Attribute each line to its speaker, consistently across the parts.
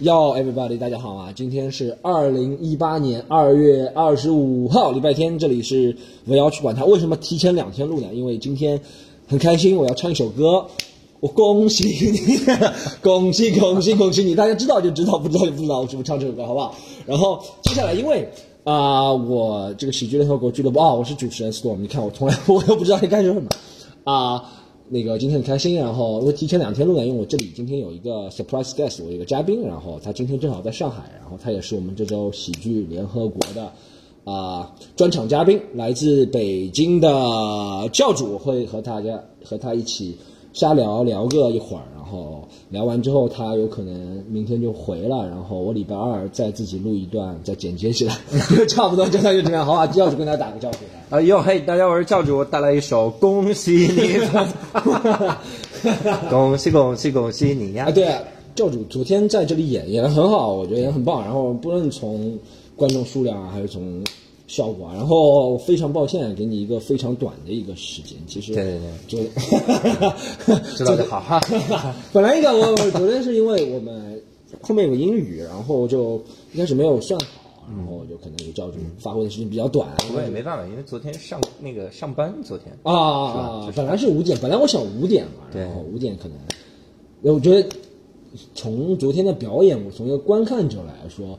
Speaker 1: Yo everybody，大家好啊！今天是二零一八年二月二十五号，礼拜天，这里是我要去管它。为什么提前两天录呢？因为今天很开心，我要唱一首歌。我恭喜你，恭喜恭喜恭喜你！大家知道就知道，不知道就不知道。我是不唱这首歌，好不好？然后接下来，因为啊、我这个喜剧联合国俱乐部啊、我是主持人 Storm。你看，我从来我都不知道在干什么啊。那个今天很开心，然后我提前两天录的，因为我这里今天有一个 surprise guest，我一个嘉宾，然后他今天正好在上海，然后他也是我们这周喜剧联合国的啊、专场嘉宾，来自北京的教主，会和大家和他一起瞎聊聊个一会儿，后聊完之后，他有可能明天就回了，然后我礼拜二再自己录一段，再剪接起来，差不多就那就这样，好吧？教主跟大家打个招呼。
Speaker 2: 啊哟嘿，大家，我是教主，我带来一首《恭喜你》，恭喜恭喜恭喜你呀
Speaker 1: 啊，！对啊，教主昨天在这里演演的很好，我觉得也很棒。然后不论从观众数量啊，还是从效果啊，然后非常抱歉给你一个非常短的一个时间。其实
Speaker 2: 对对
Speaker 1: 对，
Speaker 2: 知道就好哈。
Speaker 1: 本来一个我我昨天是因为我们后面有个英语，然后就一开始没有算好，然后就可能有教主发挥的时间比较短。
Speaker 2: 我也没办法，因为昨天上那个上班，昨天
Speaker 1: 啊啊啊！本来是五点，本来我想五点嘛，然后五点可能，我觉得从昨天的表演，我从一个观看者来说，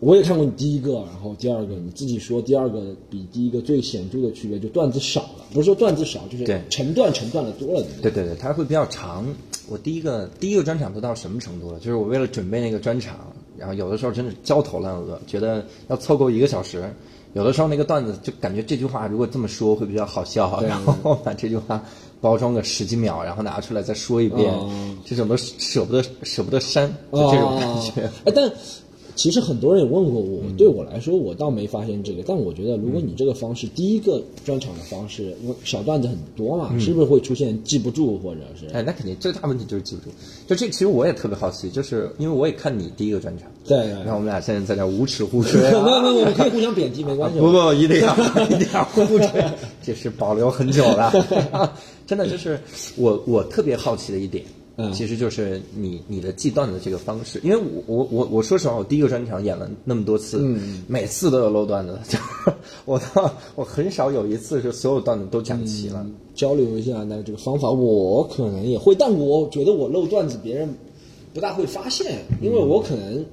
Speaker 1: 我也看过你第一个，然后第二个你自己说第二个比第一个最显著的区别就段子少了，不是说段子少，就是
Speaker 2: 对
Speaker 1: 成段成段的多了，对对？
Speaker 2: 对它会比较长。我第一个第一个专场都到什么程度了？就是我为了准备那个专场，然后有的时候真的焦头烂额，觉得要凑够一个小时。有的时候那个段子就感觉这句话如果这么说会比较好笑，
Speaker 1: 对
Speaker 2: 然后把这句话包装个十几秒，然后拿出来再说一遍，
Speaker 1: 哦
Speaker 2: 这种都舍不得舍不得删，就这种感觉。
Speaker 1: 哦 哎，但其实很多人也问过我，对我来说，我倒没发现这个。但我觉得，如果你这个方式，第一个专场的方式，因为小段子很多嘛，是不是会出现记不住，或者是？
Speaker 2: 哎，那肯定最大问题就是记不住。就这，其实我也特别好奇，就是因为我也看你第一个专场，
Speaker 1: 对，
Speaker 2: 然后我们俩现在在这无耻互吹、
Speaker 1: 没有
Speaker 2: 啊。
Speaker 1: 没有没有，我们可以互相贬低，没关系。
Speaker 2: 不不，一定要一定要互吹，这是保留很久了。真的就是我我特别好奇的一点，
Speaker 1: 嗯
Speaker 2: 其实就是你你的记段子的这个方式，因为我我我我说实话，我第一个专场演了那么多次，
Speaker 1: 嗯
Speaker 2: 每次都有漏段子，就是 我到我很少有一次是所有段子都讲齐了。
Speaker 1: 交流一下那这个方法，我可能也会，但我觉得我漏段子别人不大会发现，因为我可能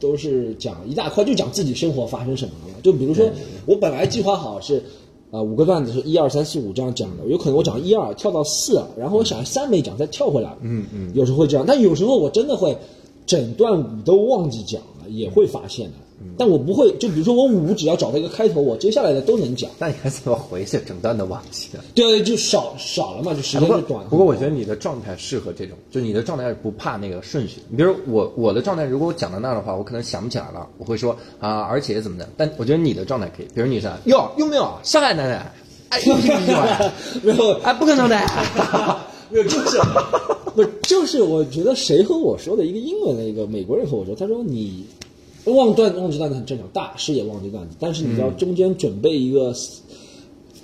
Speaker 1: 都是讲一大块，就讲自己生活发生什么了。就比如说，我本来计划好是。呃，五个段子是一二三四五这样讲的，有可能我讲一二跳到四，然后我想三没讲再跳回来，嗯嗯，有时候会这样，但有时候我真的会整段五都忘记讲了，也会发现的。但我不会，就比如说我五只要找到一个开头，我接下来的都能讲。
Speaker 2: 那你还怎么回去？整段的忘记了。
Speaker 1: 对，就少少了嘛，就时间就短。
Speaker 2: 不过我觉得你的状态适合这种，就你的状态是不怕那个顺序。你比如我我的状态，如果我讲到那儿的话，我可能想不起来了，我会说啊，而且怎么的。但我觉得你的状态可以，比如你是哟有没有上海奶奶？哎，有没有？
Speaker 1: 没有，
Speaker 2: 哎，不可能的。
Speaker 1: 没有，就是不是就是我觉得谁和我说的一个英文的一个美国人和我说，他说你忘段忘记段子很正常，大师也忘记段子，但是你要中间准备一个。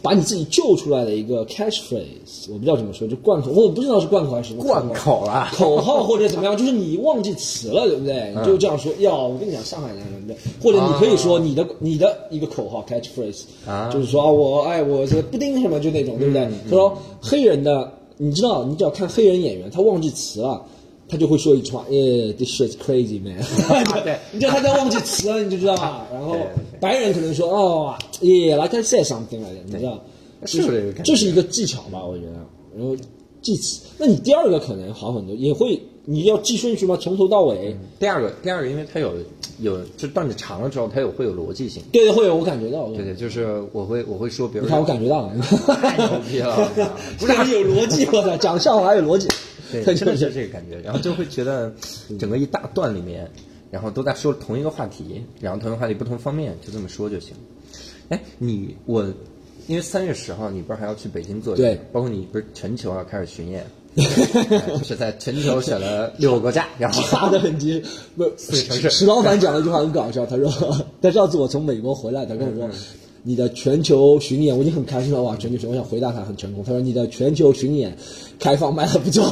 Speaker 1: 把你自己救出来的一个 catchphrase，我不知道怎么说，就贯口，我不知道是贯口还是什么
Speaker 2: 贯口啊
Speaker 1: 口号或者怎么样，就是你忘记词了，对不对？你就这样说，要我跟你讲，上海人对不对？或者你可以说你的你的一个口号 catchphrase，
Speaker 2: 啊
Speaker 1: 就是说啊我哎我这布丁什么就那种，对不对？他说黑人的，你知道，你只要看黑人演员，他忘记词了。他就会说一句话，耶、t h i s shit's crazy man
Speaker 2: 对
Speaker 1: 你知道他在忘记词了，你就知道 了。然后白人可能说，哦，yeah，like I said something like that，你知道，
Speaker 2: 是不是这个
Speaker 1: 这是一个技巧吧？我觉得。然后记词，那你第二个可能好很多，也会你要记顺序吗？从头到尾？
Speaker 2: 第二个，第二个，因为它有有，就段子长了之后，它有会有逻辑性。
Speaker 1: 对对，会有，我感觉到。
Speaker 2: 对对，就是我会我会说，比如
Speaker 1: 你看，我感觉到了，
Speaker 2: 太牛逼了，
Speaker 1: 不是有逻辑，我操，讲笑话还有逻辑。
Speaker 2: 对，真的是这个感觉，然后就会觉得整个一大段里面，然后都在说同一个话题，然后同一个话题不同方面，就这么说就行。哎，你我，因为三月十号你不是还要去北京做
Speaker 1: 对，
Speaker 2: 包括你不是全球要开始巡演，哎就是在全球选了六个国家，然后
Speaker 1: 发的很急。不，
Speaker 2: 四个城市
Speaker 1: 石老板讲了一句话很搞笑，他说：“ 他上次我从美国回来，他跟我说。”你的全球巡演，我已经很开心了哇！全球巡，我想回答他很成功。他说你的全球巡演开放卖的不错，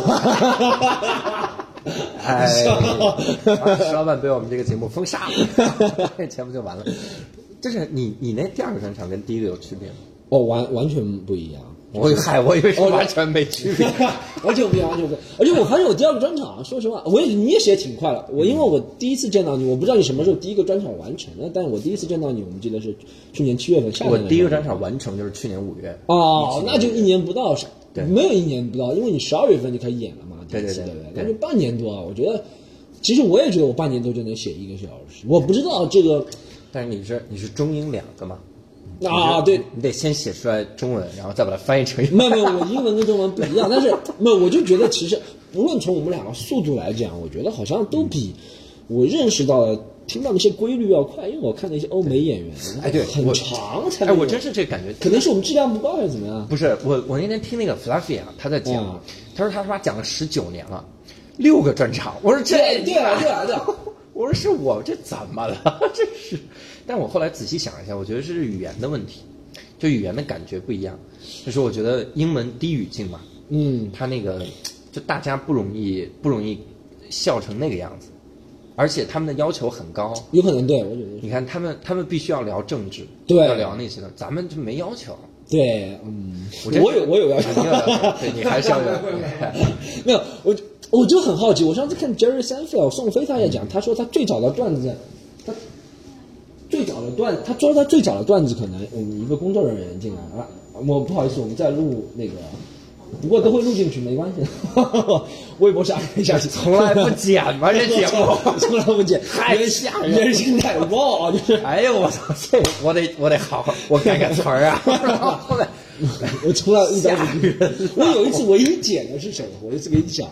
Speaker 2: 哎，石老板被我们这个节目封杀了，这节目就完了。就是你你那第二个专场跟第一个有区别吗？
Speaker 1: 哦，完完全不一样。
Speaker 2: 我嗨，我以为是完全没区别。
Speaker 1: 完全不一样，完全不一样。而且我发现我第二个专场，说实话，我也你也写挺快了。我因为我第一次见到你，我不知道你什么时候第一个专场完成的，但是我第一次见到你，我们记得是去年七月份。
Speaker 2: 我第一个专场完成就是去年五月。
Speaker 1: 哦，那就一年不到，
Speaker 2: 对
Speaker 1: 没有一年不到，因为你十二月份就开始演了嘛，
Speaker 2: 对对
Speaker 1: 对
Speaker 2: 对
Speaker 1: 那就半年多啊。我觉得，其实我也觉得我半年多就能写一个小时，我不知道这个
Speaker 2: 但是你是你是中英两个嘛？
Speaker 1: 啊，对，
Speaker 2: 你得先写出来中文，然后再把它翻译成英
Speaker 1: 没有没有，我英文跟中文不一样，但是没有，我就觉得其实无论从我们两个速度来讲，我觉得好像都比我认识到的、听到那些规律要快，因为我看那些欧美演员，
Speaker 2: 哎对
Speaker 1: 很长才
Speaker 2: 哎。我真是这感觉。
Speaker 1: 可能是我们质量不高还是怎么样？
Speaker 2: 不是我，我那天听那个 Fluffy 啊，他在讲，
Speaker 1: 嗯
Speaker 2: 他说他他妈讲了十九年了，六个专场。我说这
Speaker 1: 对对啊对啊对啊，
Speaker 2: 我说是我这怎么了？这是，但我后来仔细想一下，我觉得是语言的问题，就语言的感觉不一样。就是我觉得英文低语境嘛，
Speaker 1: 嗯，
Speaker 2: 他那个就大家不容易不容易笑成那个样子，而且他们的要求很高。
Speaker 1: 有可能对，我觉得
Speaker 2: 你看他们，他们必须要聊政治，
Speaker 1: 对
Speaker 2: 要聊那些的，咱们就没要求。
Speaker 1: 对，嗯，
Speaker 2: 我
Speaker 1: 有我有要求，
Speaker 2: 你还是要有。
Speaker 1: 没有，我我就很好奇，我上次看 Jerry Seinfeld 宋飞他也讲，他说他最早的段子，他最早的段，他说他最早的段子可能我们一个工作人员进来啊，我不好意思，我们在录那个，不过都会录进去，没关系，微博上一下去，
Speaker 2: 从来不剪吗？这节目
Speaker 1: 从来不剪，
Speaker 2: 太吓人
Speaker 1: 人心太旺啊，就是。
Speaker 2: 哎呦我操！这我得我得好好我改改词儿啊。后来
Speaker 1: 我从来一刀不剪。我有一次唯一剪的是什么？我有一次给你讲，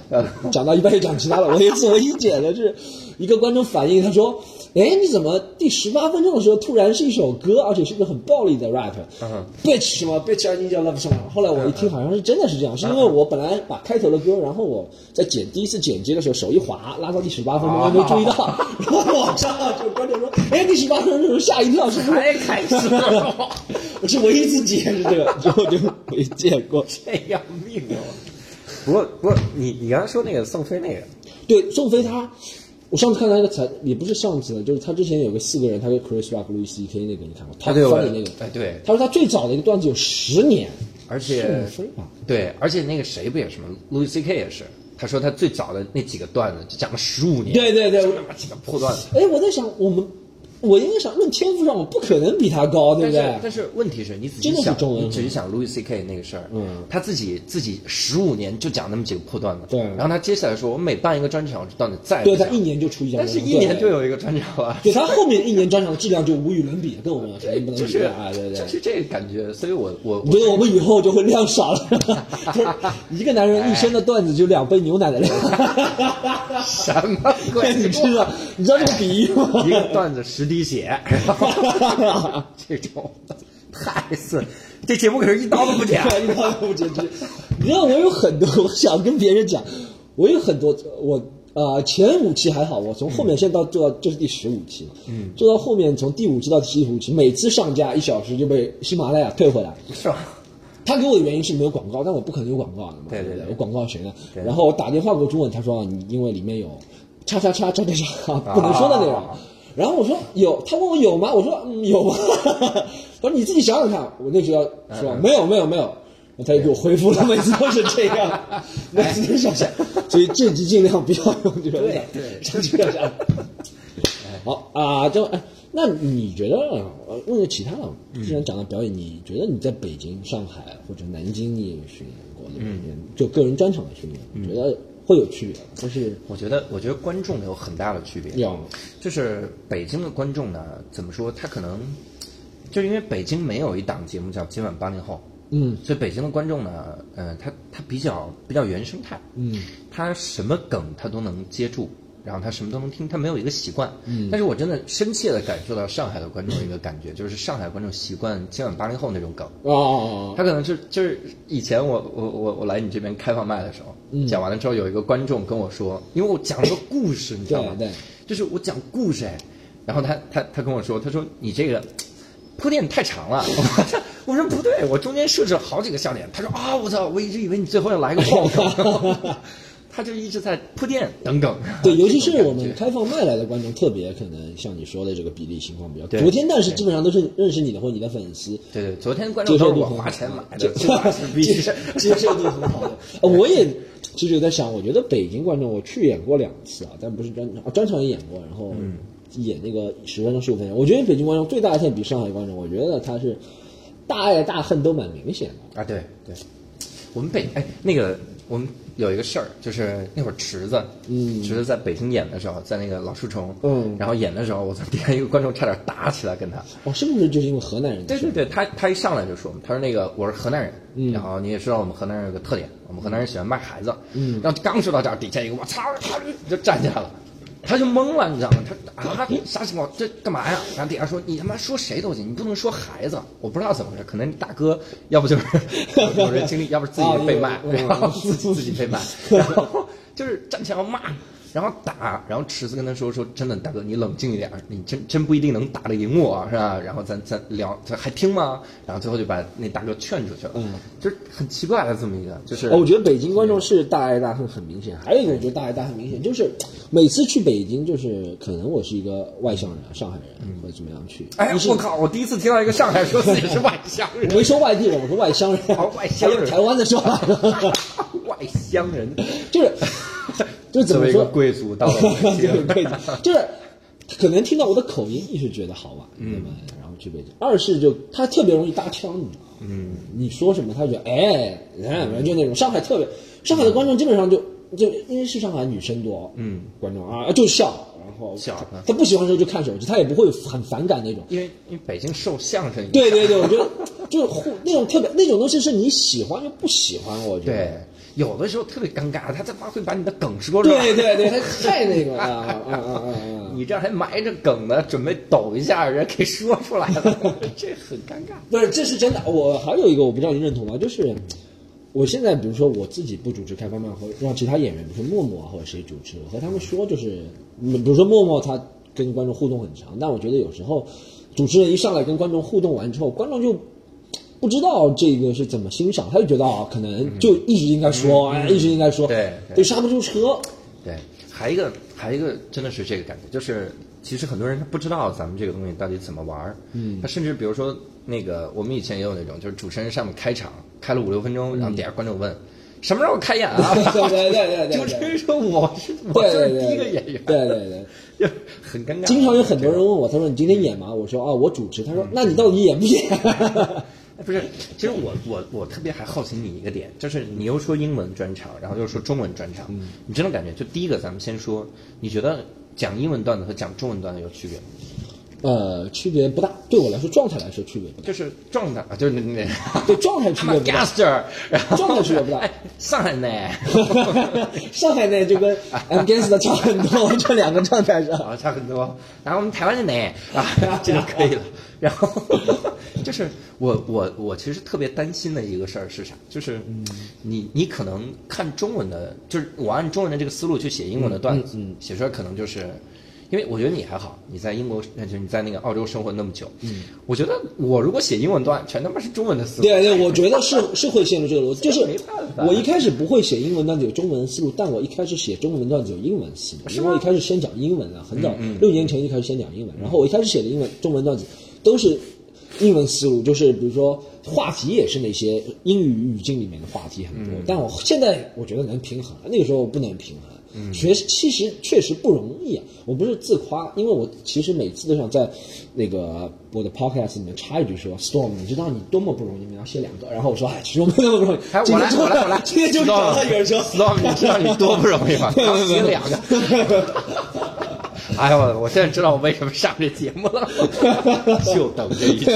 Speaker 1: 讲到一半又讲其他了。我有一次唯一剪的是一个观众反映，他说：“哎，你怎么第十八分钟的时候突然是一首歌，而且是一个很暴力的 rap？”
Speaker 2: 嗯
Speaker 1: bitch 什么 bitch I need your love song。后来我一听，好像是真的是这样，是因为我本来把开头的歌，然后我在剪第一次剪辑的时候手一滑，拉到第十八分钟，我没注意到，然后往上就观众说：“哎，第十八分钟的时候吓一跳，是不是？”
Speaker 2: 太开始了，
Speaker 1: 我是唯一一次剪是这个，之后就没见过。
Speaker 2: 这要命啊！不过不过你你刚才说那个宋飞那个，
Speaker 1: 对，宋飞他，我上次看他一个采，也不是上次了，就是他之前有个四个人，他跟 Chris Rock、Louis C.K. 那个你看过？他
Speaker 2: 对我
Speaker 1: 翻的那个，
Speaker 2: 哎对，
Speaker 1: 他说他最早的一个段子有十年，
Speaker 2: 而且对，而且那个谁不也是吗？Louis C.K. 也是，他说他最早的那几个段子就讲了十五年，
Speaker 1: 对对对
Speaker 2: 就他妈几个破段子。
Speaker 1: 哎，我在想，我们，我应该想，论天赋上，我不可能比他高，对不对？
Speaker 2: 但是但是问题是你仔细想，
Speaker 1: 中文
Speaker 2: 你仔细想 Louis C.K. 那个事儿，
Speaker 1: 嗯
Speaker 2: 他自己自己十五年就讲那么几个破段子，
Speaker 1: 对
Speaker 2: 然后他接下来说，我每办一个专场，这段子再
Speaker 1: 对他一年就出一
Speaker 2: 但是一年就。有一个专场了，
Speaker 1: 对他后面一年专场的质量就无与伦比，跟我们 肯定不能
Speaker 2: 就是
Speaker 1: 比啊！对对
Speaker 2: 就。是这个感觉，所以我我
Speaker 1: 我觉得我们以后就会量少了，就是一个男人一生的段子就两杯牛奶的量。
Speaker 2: 什么鬼？
Speaker 1: 你知道你知道这个比喻吗？
Speaker 2: 一个段子十滴血，这种太损，这节目可是一刀都不剪。
Speaker 1: 一刀都不剪辑。你知道我有很多，我想跟别人讲，我有很多我。呃，前五期还好，我从后面现在到做到这是第十五期，嗯，做到后面从第五期到第十五期，每次上架一小时就被喜马拉雅退回来。
Speaker 2: 是吧？
Speaker 1: 他给我的原因是没有广告，但我不可能有广告的嘛，
Speaker 2: 对对对
Speaker 1: 有广告谁呢？然后我打电话给我中文，他说你因为里面有叉叉叉叉叉叉不能说的内容。
Speaker 2: 啊
Speaker 1: 然后我说有，他问我有吗？我说嗯有吗？他说你自己想想看。我那时候说
Speaker 2: 嗯
Speaker 1: 没有没有没有，他就给我回复了，每次都是这样，每次都是这样。所以这集尽量不要用这种
Speaker 2: 对对
Speaker 1: 上去要讲。好啊，就哎，那你觉得？呃问个其他的，既然讲到表演，你觉得你在北京、上海或者南京你也训练过，对不对？就个人专场的训练，你觉得会有区别吗？就是
Speaker 2: 我觉得，我觉得观众有很大的区别。
Speaker 1: 有
Speaker 2: 就是北京的观众呢，怎么说？他可能就是因为北京没有一档节目叫《今晚八零后》，
Speaker 1: 嗯
Speaker 2: 所以北京的观众呢，呃，他他比较比较原生态，
Speaker 1: 嗯
Speaker 2: 他什么梗他都能接住，然后他什么都能听，他没有一个习惯。嗯，但是我真的深切的感受到上海的观众一个感觉，就是上海观众习惯今晚八零后那种梗。
Speaker 1: 哦哦
Speaker 2: 他可能就就是以前我我我我来你这边开放麦的时候，
Speaker 1: 嗯。
Speaker 2: 讲完了之后有一个观众跟我说，因为我讲了个故事，你知道吗？
Speaker 1: 对对。
Speaker 2: 就是我讲故事哎，然后他他他跟我说，他说你这个铺垫太长了，我 说我说不对，我中间设置了好几个笑点，他说啊我操，我一直以为你最后要来个爆梗，他就一直在铺垫等等。
Speaker 1: 对，尤其是我们开放麦来的观众，特别可能像你说的这个比例情况比较多。昨天但是基本上都是认识你的或你的粉丝，
Speaker 2: 对对，昨天观众都是我花钱买的，
Speaker 1: 接接受度很好的。呃我也其实有在想，我觉得北京观众我去演过两次啊，但不是专场，啊专场也演过，然后
Speaker 2: 嗯
Speaker 1: 演那个十分钟、十五分钟。我觉得北京观众最大的特点比上海观众，我觉得他是大爱大恨都蛮明显的。
Speaker 2: 啊，对对，我们北哎那个我们有一个事儿，就是那会儿池子，
Speaker 1: 嗯
Speaker 2: 池子在北京演的时候，在那个老树丛，
Speaker 1: 嗯
Speaker 2: 然后演的时候，我从，底下一个观众差点打起来跟他。
Speaker 1: 哦，是不是就是因为河南人？
Speaker 2: 对对对，他他一上来就说，他说那个我是河南人，
Speaker 1: 嗯
Speaker 2: 然后你也知道我们河南人有个特点，我们河南人喜欢卖孩子，
Speaker 1: 嗯
Speaker 2: 然后刚说到这儿，底下一个我操，他就站起来了。他就懵了，你知道吗？他啊，啥情况？这干嘛呀？然后底下说你他妈说谁都行，你不能说孩子。我不知道怎么回事，可能大哥要不就是 有人经历，要不是自己被卖，
Speaker 1: 啊有有有
Speaker 2: 然后自己自己被卖，然后就是站起来要骂，然后打，然后池子跟他说说真的，大哥你冷静一点，你真真不一定能打得赢我，是吧？然后咱咱聊，他还听吗？然后最后就把那大哥劝出去了，
Speaker 1: 嗯，
Speaker 2: 就是很奇怪的这么一个，就是
Speaker 1: 哦，我觉得北京观众是大爱大恨很明显，还有一个我觉得大爱大恨明显，就是每次去北京，就是可能我是一个外乡人，上海人或者怎么样去，
Speaker 2: 哎我靠！我第一次听到一个上海说自己是外乡人。
Speaker 1: 我，没说外地人，我说外乡人，
Speaker 2: 哦外乡人。
Speaker 1: 台湾的说法，
Speaker 2: 外乡人，
Speaker 1: 就是就是怎么说，
Speaker 2: 贵族到了
Speaker 1: 就是可能听到我的口音，一是觉得好玩，对吧？然后去北京，二是就他特别容易搭腔，你知道吗？嗯，你说什么他就觉得哎，哎，就那种上海特别，上海的观众基本上就就因为是上海女生多，
Speaker 2: 嗯，
Speaker 1: 观众啊就笑，然后
Speaker 2: 笑
Speaker 1: 他他不喜欢的时候就看手机，他也不会很反感那种。
Speaker 2: 因为因为北京受相声影响
Speaker 1: 对对对，我觉得就是互那种特别那种东西是你喜欢又不喜欢，我觉得。
Speaker 2: 对，有的时候特别尴尬，他他妈会把你的梗说出来。
Speaker 1: 对对对，他太那个了啊啊啊啊啊！
Speaker 2: 你这还埋着梗呢，准备抖一下，人给说出来了，这很尴尬。
Speaker 1: 不是，这是真的。我还有一个我不知道你认同吗？就是我现在比如说我自己不主持开放麦，或让其他演员，比如说默默啊或者谁主持，我和他们说就是，嗯比如说默默他跟观众互动很强，但我觉得有时候主持人一上来跟观众互动完之后，观众就。不知道这个是怎么欣赏，他就觉得啊，可能就一直应该说，哎，一直应该说，
Speaker 2: 对对
Speaker 1: 就刹不住车。
Speaker 2: 对，还一个还一个真的是这个感觉，就是其实很多人他不知道咱们这个东西到底怎么玩儿，嗯，他甚至比如说那个我们以前也有那种，就是主持人上面开场开了五六分钟，然后底下观众问。什么时候开演啊？
Speaker 1: 对对对对对
Speaker 2: 主持人说我是我是第一个演员，
Speaker 1: 对对对。
Speaker 2: 就 很尴尬。
Speaker 1: 经常有很多人问我，他说你今天演吗？我说啊，我主持。他说那你到底演不演？
Speaker 2: 哎不是，其实我我我特别还好奇你一个点，就是你又说英文专场，然后又说中文专场，你真的感觉就第一个，咱们先说，你觉得讲英文段子和讲中文段子有区别吗？
Speaker 1: 呃，区别不大，对我来说状态来说区别不大，
Speaker 2: 就是状态啊，就是那那
Speaker 1: 对状态区别不大。
Speaker 2: gaster，
Speaker 1: 状态区别不大
Speaker 2: 哎，上海呢？
Speaker 1: 上海呢就跟 M g a n s 的差很多，这两个状态是。
Speaker 2: 啊，差很多。然后我们台湾的呢，啊，这就可以了。然后就是我我我其实特别担心的一个事儿是啥？就是你你可能看中文的，就是我按中文的这个思路去写英文的段子，写出来可能就是。因为我觉得你还好，你在英国，就是你在那个澳洲生活那么久，嗯，我觉得我如果写英文段，全他妈是中文的思路，
Speaker 1: 对对，我觉得是是会陷入这个逻辑，就是
Speaker 2: 没办法
Speaker 1: 我一开始不会写英文段子有中文思路，但我一开始写中文段子有英文思路，因为我一开始先讲英文啊，很早六年前就开始先讲英文，然后我一开始写的英文中文段子都是英文思路，就是比如说话题也是那些英语语境里面的话题很多，但我现在我觉得能平衡，那个时候不能平衡。学其实确实不容易啊！我不是自夸，因为我其实每次都想在那个我的 podcast 里面插一句说，Storm，你知道你多么不容易，你要写两个。然后我说，哎，其实我没那么不容易。
Speaker 2: 哎，我来，我来，我来，
Speaker 1: 今天就找到有人说
Speaker 2: Storm，你知道你多不容易吗？要写两个。哎呦，我现在知道我为什么上这节目了，就等这一句。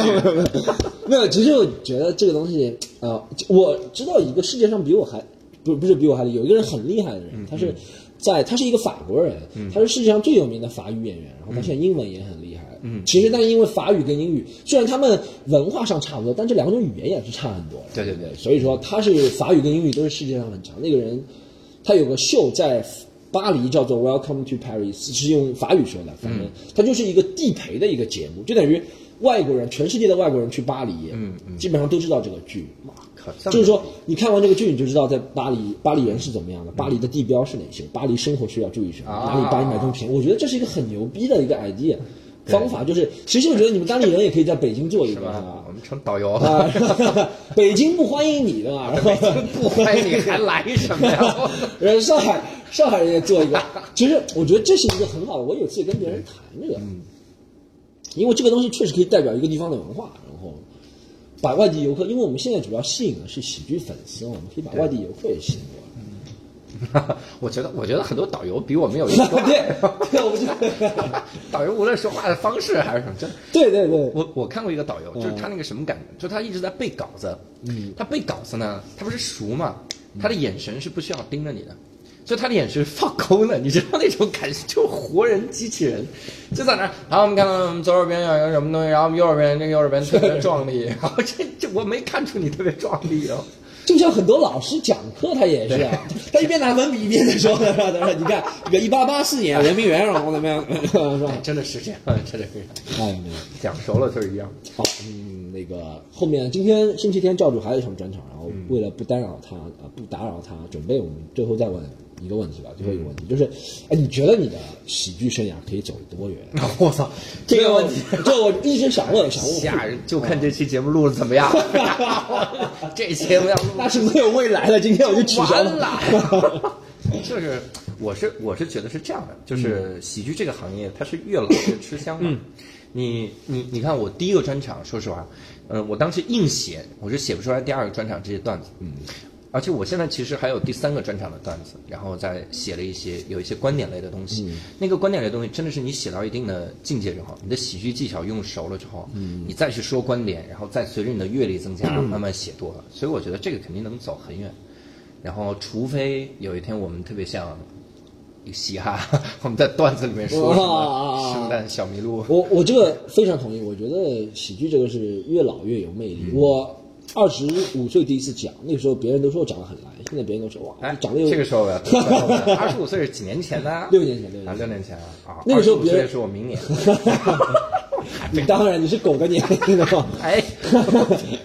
Speaker 1: 没有，其实我觉得这个东西，呃，我知道一个世界上比我还不不是比我还厉有一个人很厉害的人，他是在他是一个法国人，他是世界上最有名的法语演员，然后他现在英文也很厉害。嗯，其实但是因为法语跟英语虽然他们文化上差不多，但这两种语言也是差很多的。
Speaker 2: 对对对
Speaker 1: 所以说他是法语跟英语都是世界上很强。那个人，他有个秀在巴黎叫做 Welcome to Paris，是用法语说的，反正他就是一个地陪的一个节目，就等于外国人，全世界的外国人去巴黎，嗯嗯，基本上都知道这个剧。就是说，你看完这个剧，你就知道在巴黎，巴黎人是怎么样的，巴黎的地标是哪些，巴黎生活需要注意什么，
Speaker 2: 啊
Speaker 1: 哪里巴黎买东西便宜。我觉得这是一个很牛逼的一个 idea 方法，就是其实我觉得你们当地人也可以在北京做一个，
Speaker 2: 是吧？
Speaker 1: 吧
Speaker 2: 我？们成导游
Speaker 1: 啊
Speaker 2: 了，，
Speaker 1: 北京不欢迎你的嘛，
Speaker 2: 不欢迎你还来什么呀？
Speaker 1: 然后上海上海人也做一个，其实我觉得这是一个很好的。我有次也跟别人谈这个，因为这个东西确实可以代表一个地方的文化，把外地游客，因为我们现在主要吸引的是喜剧粉丝，我们可以把外地游客也吸引过来。
Speaker 2: 我觉得，我觉得很多导游比我们有意思。
Speaker 1: 对，对，我
Speaker 2: 导游无论说话的方式还是什么，真的。
Speaker 1: 对对对，
Speaker 2: 我我看过一个导游，就是他那个什么感觉，就他一直在背稿子，嗯，他背稿子呢，他不是熟嘛，他的眼神是不需要盯着你的，就他的眼神放空的，你知道那种感觉，就活人机器人，就在那儿。好，我们看到我们左手边有一个什么东西，然后我们右手边这个右手边特别壮丽，然后这这我没看出你特别壮丽哦。
Speaker 1: 就像很多老师讲课，他也是啊，他一边拿文笔一边在说，他说你看 这个一八八四年圆明园然后怎么样，是吧？
Speaker 2: 真的是这样，真的是这样，
Speaker 1: 哎。
Speaker 2: 讲熟了就是一样。
Speaker 1: 好，嗯，那个后面今天星期天教主还有一场专场，然后为了不打扰他，呃，不打扰他，准备我们最后再问一个问题吧，最后一个问题就是，哎，你觉得你的喜剧生涯可以走多远？
Speaker 2: 我操，这个问题。
Speaker 1: 这我一直想问，想问。
Speaker 2: 吓人，就看这期节目录的怎么样。这节目要录
Speaker 1: 那是没有未来了，今天我就取消
Speaker 2: 完了。就是，我是我是觉得是这样的，就是喜剧这个行业，它是越老越吃香嘛。你你你看，我第一个专场，说实话，呃，我当时硬写，我是写不出来第二个专场这些段子。嗯。而且我现在其实还有第三个专场的段子，然后再写了一些有一些观点类的东西。那个观点类的东西真的是你写到一定的境界之后，你的喜剧技巧用熟了之后，你再去说观点，然后再随着你的阅历增加，慢慢写多了。所以我觉得这个肯定能走很远。然后，除非有一天我们特别像一个嘻哈，我们在段子里面说什么圣诞小麋鹿，
Speaker 1: 我我这个非常同意，我觉得喜剧这个是越老越有魅力。我二十五岁第一次讲，那个时候别人都说我讲得很来，现在别人都说哇，
Speaker 2: 哎，
Speaker 1: 讲的又
Speaker 2: 这个时候 二十五岁是几年前呢？
Speaker 1: 六年前，六
Speaker 2: 啊，
Speaker 1: 年前。
Speaker 2: 六年前啊，啊，
Speaker 1: 那个时候别人
Speaker 2: 25岁是我明年。
Speaker 1: 你当然你是狗的年龄的嘛，
Speaker 2: 哎，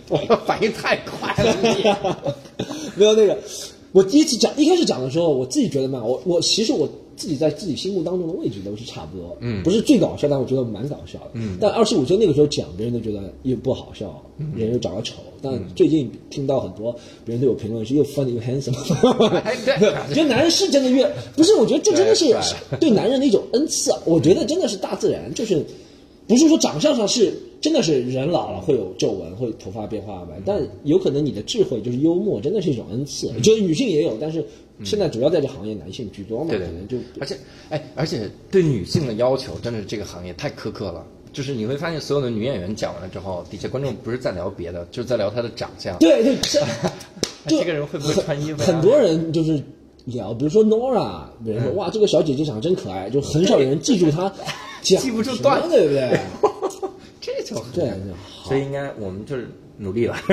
Speaker 2: 我反应太快了，你。
Speaker 1: 没有那个，我第一次讲，一开始讲的时候，我自己觉得嘛，我我其实我自己在自己心目当中的位置都是差不多，嗯，不是最搞笑，但我觉得蛮搞笑的，嗯，但二十五岁那个时候讲，别人都觉得又不好笑，人又长得丑，但最近听到很多别人对我评论是又 funny 又 handsome，
Speaker 2: 哈哈
Speaker 1: 哈觉得男人是真的越不是，我觉得这真的是
Speaker 2: 对
Speaker 1: 男人的一种恩赐啊，我觉得真的是大自然，就是不是说长相上是真的是人老了会有皱纹，会头发变花白，但有可能你的智慧就是幽默，真的是一种恩赐。就是女性也有，但是现在主要在这行业男性居多嘛，
Speaker 2: 对对
Speaker 1: 可能就
Speaker 2: 而且，哎，而且对女性的要求真的是这个行业太苛刻了。就是你会发现，所有的女演员讲完了之后，底下观众不是在聊别的，就是在聊她的长相。
Speaker 1: 对对，这
Speaker 2: 这个人会不会穿衣服呀
Speaker 1: 很很多人就是聊，比如说 Nora，比如说、哇，这个小姐姐长得真可爱，就很少有人记住她讲
Speaker 2: 记不住段子
Speaker 1: 对不对？
Speaker 2: 这就这
Speaker 1: 样
Speaker 2: 就
Speaker 1: 好
Speaker 2: 所以应该我们就是努力了。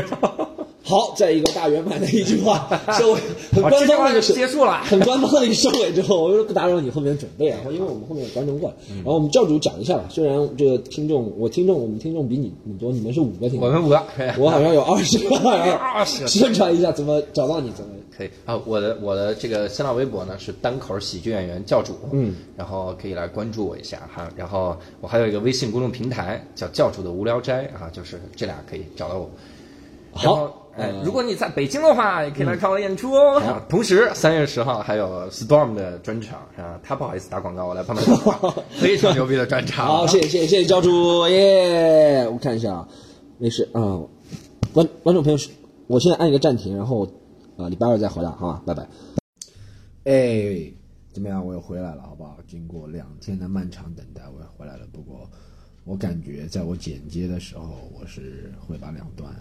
Speaker 1: 好，在一个大圆满的一句话 收尾，很官
Speaker 2: 这句话就
Speaker 1: 方的一个
Speaker 2: 结束了
Speaker 1: 很官方的一个收尾之后，我就不打扰你后面的准备啊，因为我们后面有观众过来，
Speaker 2: 嗯
Speaker 1: 然后我们教主讲一下吧。虽然这个听众，我听众我们听众比你你多，你们是五个听众，
Speaker 2: 我们五个，
Speaker 1: 我好像有二十个，然后
Speaker 2: 20个
Speaker 1: 宣传一下怎么找到你，怎么
Speaker 2: 可以啊，我的我的这个新浪微博呢是单口喜剧演员教主，嗯，然后可以来关注我一下哈。然后我还有一个微信公众平台叫教主的无聊斋啊，就是这俩可以找到我。
Speaker 1: 好。
Speaker 2: 哎
Speaker 1: 呃，
Speaker 2: 如果你在北京的话，也可以来看我的演出哦。啊 同时，三月十号还有 Storm 的专场啊，他不好意思打广告，我来帮他打广告 非常牛逼的专场。
Speaker 1: 好，谢谢谢谢谢谢教主耶！我看一下啊，没事啊、观观众朋友是，我现在按一个暂停，然后啊、礼拜二再回来，好吧，拜拜。哎，怎么样？我又回来了，好不好？经过两天的漫长等待，我又回来了。不过，我感觉在我剪接的时候，我是会把两段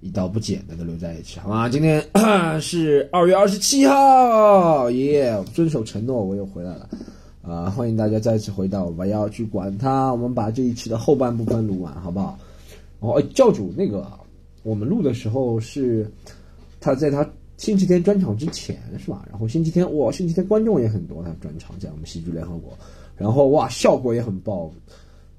Speaker 1: 一刀不剪的都留在一起，好吗？今天 是二月二十七号，耶、遵守承诺，我又回来了。啊、欢迎大家再次回到我要去管他。我们把这一期的后半部分录完，好不好？哦，教主那个，我们录的时候是他在他星期天专场之前是吧？然后星期天哇，星期天观众也很多，他专场在我们喜剧联合国，然后哇，效果也很爆。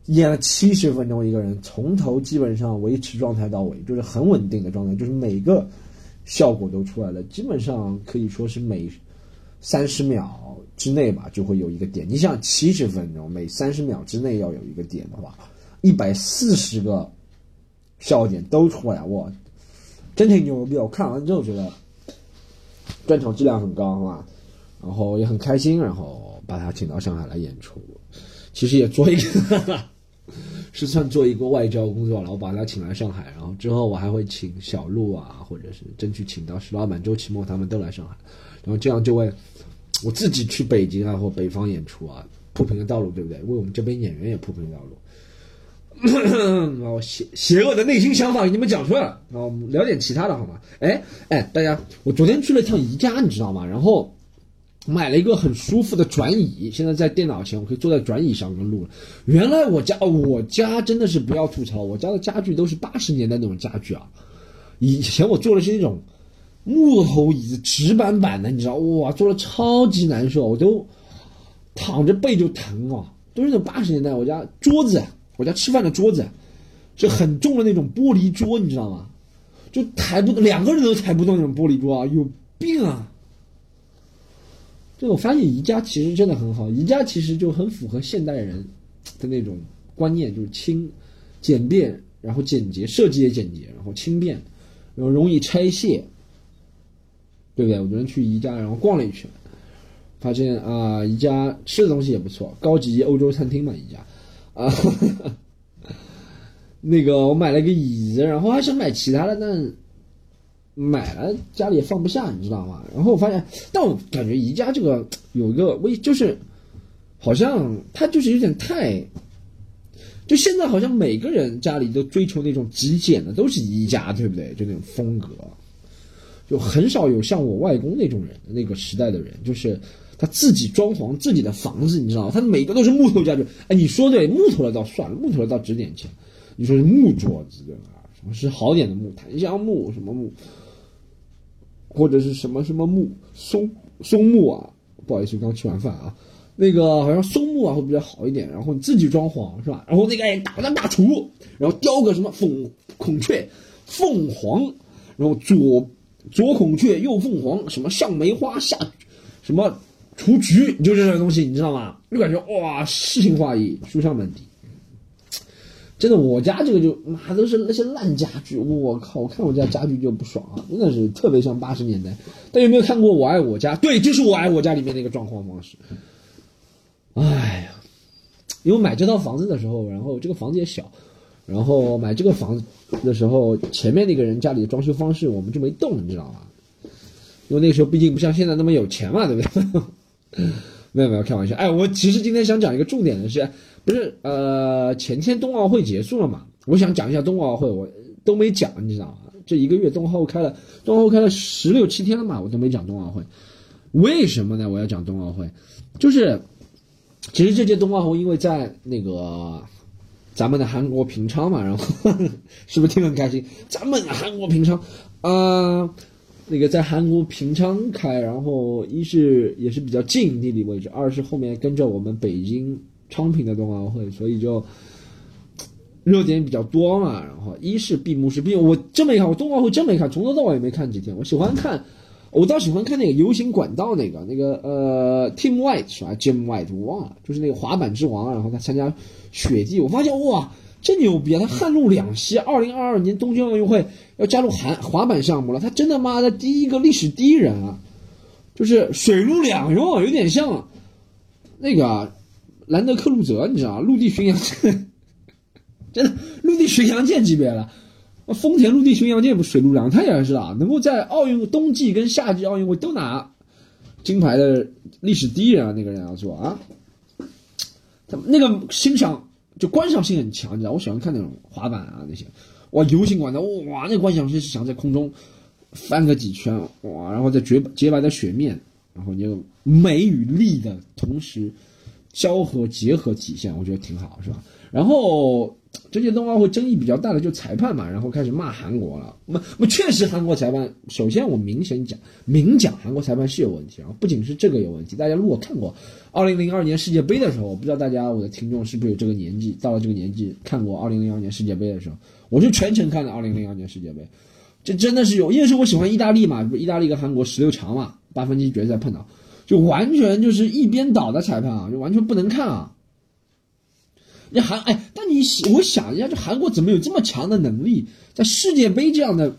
Speaker 1: 演了七十分钟，一个人从头基本上维持状态到尾，就是很稳定的状态，就是每个效果都出来了，基本上可以说是每三十秒之内吧就会有一个点。你想七十分钟，每三十秒之内要有一个点的话，一百四十个笑点都出来，哇，真挺牛逼！我看完之后觉得专场质量很高，是吧？然后也很开心，然后把他请到上海来演出，其实也做一个。是算做一个外交工作了，我把他请来上海，然后之后我还会请小鹿啊，或者是争取请到石老板、周奇墨他们都来上海，然后这样就会我自己去北京啊或北方演出啊铺平了道路，对不对？为我们这边演员也铺平了道路。然后邪邪恶的内心想法给你们讲出来了，然后我们聊点其他的好吗？哎哎，大家，我昨天去了趟宜家，你知道吗？然后。买了一个很舒服的转椅，现在在电脑前，我可以坐在转椅上跟录了。原来我家我家真的是不要吐槽，我家的家具都是八十年代那种家具啊。以前我坐的是那种木头椅子，直板板的，你知道哇，坐了超级难受，我都躺着背就疼啊。都是那种八十年代，我家桌子，我家吃饭的桌子是很重的那种玻璃桌，你知道吗？就抬不动，两个人都抬不动那种玻璃桌啊，有病啊！就我发现宜家其实真的很好，宜家其实就很符合现代人的那种观念，就是轻、简便，然后简洁，设计也简洁，然后轻便，然后容易拆卸，对不对？我昨天去宜家，然后逛了一圈，发现啊，宜家吃的东西也不错，高级欧洲餐厅嘛，宜家啊，那个我买了个椅子，然后还想买其他的，但。买了家里也放不下，你知道吗？然后我发现，但我感觉宜家这个有一个微，就是好像它就是有点太，就现在好像每个人家里都追求那种极简的，都是宜家，对不对？就那种风格，就很少有像我外公那种人那个时代的人，就是他自己装潢自己的房子，你知道吗？他每个都是木头家具。哎，你说对，木头的倒算了，木头的倒值点钱。你说是木桌子对吧？什么是好点的木？檀香木什么木？或者是什么什么木松松木啊，不好意思，刚吃完饭啊，那个好像松木啊会比较好一点。然后你自己装潢是吧？然后那个大大大厨，然后雕个什么凤孔雀、凤凰，然后左左孔雀右凤凰，什么上梅花下什么雏菊，就这些东西，你知道吗？就感觉哇，诗情画意，书香门第。真的，我家这个就妈都是那些烂家具，我靠！我看我家家具就不爽啊，真的是特别像八十年代。大家有没有看过《我爱我家》？对，就是《我爱我家》里面那个装潢方式。哎呀，因为买这套房子的时候，然后这个房子也小，然后买这个房子的时候，前面那个人家里的装修方式我们就没动，你知道吗？因为那个时候毕竟不像现在那么有钱嘛，对不对？没有没有，开玩笑。哎，我其实今天想讲一个重点的是。不是，呃，前天冬奥会结束了嘛？我想讲一下冬奥会，我都没讲，你知道吗？这一个月冬奥会开了，冬奥会开了十六七天了嘛，我都没讲冬奥会。为什么呢？我要讲冬奥会，就是其实这届冬奥会因为在那个咱们的韩国平昌嘛，然后 是不是听得很开心？咱们韩国平昌啊，那个在韩国平昌开，然后一是也是比较近地理位置，二是后面跟着我们北京。昌平的冬奥会，所以就 热点比较多嘛。然后一是闭幕式，毕竟我真没看，我冬奥会真没看，从头到尾也没看几天。我喜欢看，我倒喜欢看那个游行管道那个那个呃，Team White 是吧？Jim White 我忘了，就是那个滑板之王。然后他参加雪地，我发现哇，真牛逼啊！他旱路两栖，二零二二年东京奥运会要加入滑滑板项目了。他真他妈的第一个历史第一人啊！就是水陆两用，有点像那个。兰德克鲁泽，你知道陆地巡洋舰，真的陆地巡洋舰级别了。丰田陆地巡洋舰不水陆两他也是啊，能够在奥运冬季跟夏季奥运会都拿金牌的历史第一人啊，那个人要做啊。他那个欣赏就观赏性很强，你知道，我喜欢看那种滑板啊那些，哇，游行馆的哇，那观赏性是想在空中翻个几圈哇，然后在绝洁白的雪面，然后就美与力的同时。交合结合体现，我觉得挺好，是吧？然后这届冬奥会争议比较大的就裁判嘛，然后开始骂韩国了。那那确实韩国裁判，首先我明显讲明讲韩国裁判是有问题啊，不仅是这个有问题。大家如果看过二零零二年世界杯的时候，我不知道大家我的听众是不是有这个年纪，到了这个年纪看过二零零二年世界杯的时候，我就全程看了二零零二年世界杯。这真的是有，因为是我喜欢意大利嘛，不意大利跟韩国十六强嘛，八分之一决赛碰到，就完全就是一边倒的裁判啊，就完全不能看啊。你韩哎，但你我想一下，这韩国怎么有这么强的能力，在世界杯这样的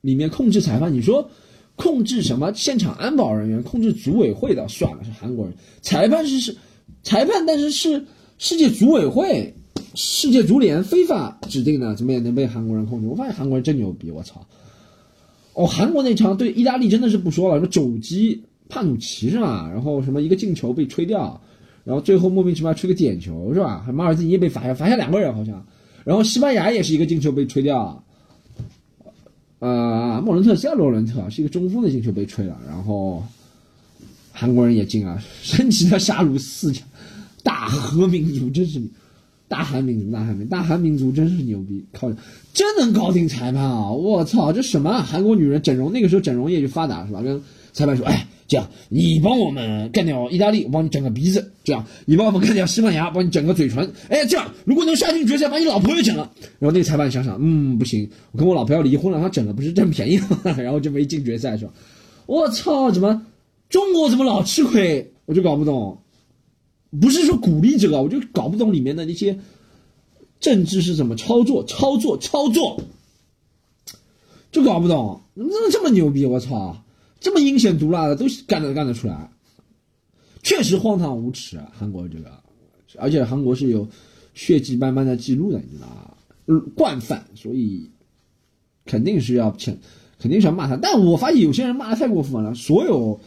Speaker 1: 里面控制裁判？你说控制什么？现场安保人员，控制组委会的算了，是韩国人。裁判是是裁判，但是是世界组委会、世界足联非法指定的，怎么也能被韩国人控制？我发现韩国人真牛逼，我操！哦，韩国那场对意大利真的是不说了，什么肘击帕努奇是吧？然后什么一个进球被吹掉。然后最后莫名其妙吹个点球是吧？马尔蒂尼被罚下，罚下两个人好像。然后西班牙也是一个进球被吹掉。呃，莫伦特加罗伦特是一个中锋的进球被吹了。然后韩国人也进了，神奇的杀入四强。大和民族真是，大韩民族，大韩民，大韩民族真是牛逼，靠，真能搞定裁判啊！我操，这什么韩国女人整容？那个时候整容业就发达是吧？跟裁判说，哎。这样，你帮我们干掉意大利，我帮你整个鼻子；这样，你帮我们干掉西班牙，帮你整个嘴唇。哎，这样，如果能杀进决赛，把你老婆也整了。然后那个裁判想想，嗯，不行，我跟我老婆要离婚了，他整了不是占便宜吗？然后就没进决赛，是吧？我操，怎么中国怎么老吃亏？我就搞不懂。不是说鼓励这个，我就搞不懂里面的那些政治是怎么操作、操作、操作，就搞不懂，怎么这么牛逼？我操！这么阴险毒辣的都干得干得出来，确实荒唐无耻啊！韩国这个，而且韩国是有血迹斑斑的记录的，你知道吗？嗯惯犯，所以肯定是要谴，肯定是要骂他。但我发现有些人骂的太过分了，所有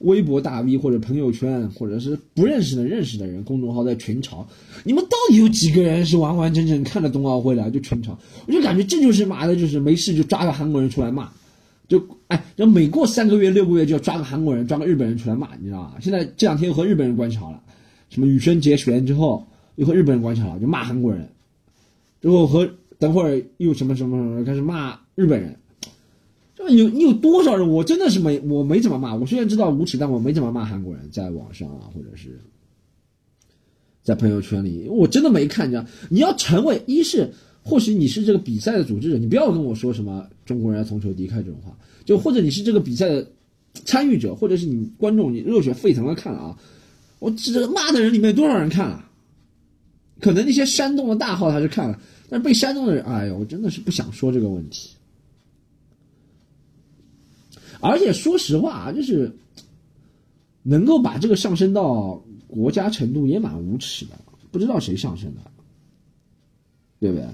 Speaker 1: 微博大 V 或者朋友圈或者是不认识的认识的人，公众号在群嘲，你们到底有几个人是完完整整看了冬奥会的？就群嘲，我就感觉这就是妈的，就是没事就抓个韩国人出来骂。就哎，就每过三个月、六个月就要抓个韩国人、抓个日本人出来骂，你知道吧？现在这两天又和日本人关系好了，什么羽生结弦之后又和日本人关系好了，就骂韩国人，之后和等会儿又什么什么什么开始骂日本人，就有你有多少人？我真的是没我没怎么骂，我虽然知道无耻，但我没怎么骂韩国人，在网上啊或者是在朋友圈里，我真的没看见。你要成为一是。或许你是这个比赛的组织者，你不要跟我说什么中国人要从球敌忾这种话。就或者你是这个比赛的参与者，或者是你观众，你热血沸腾的看了啊！我这骂的人里面有多少人看了？可能那些煽动的大号他是看了，但是被煽动的人，哎呦，我真的是不想说这个问题。而且说实话啊，就是能够把这个上升到国家程度也蛮无耻的，不知道谁上升的，对不对？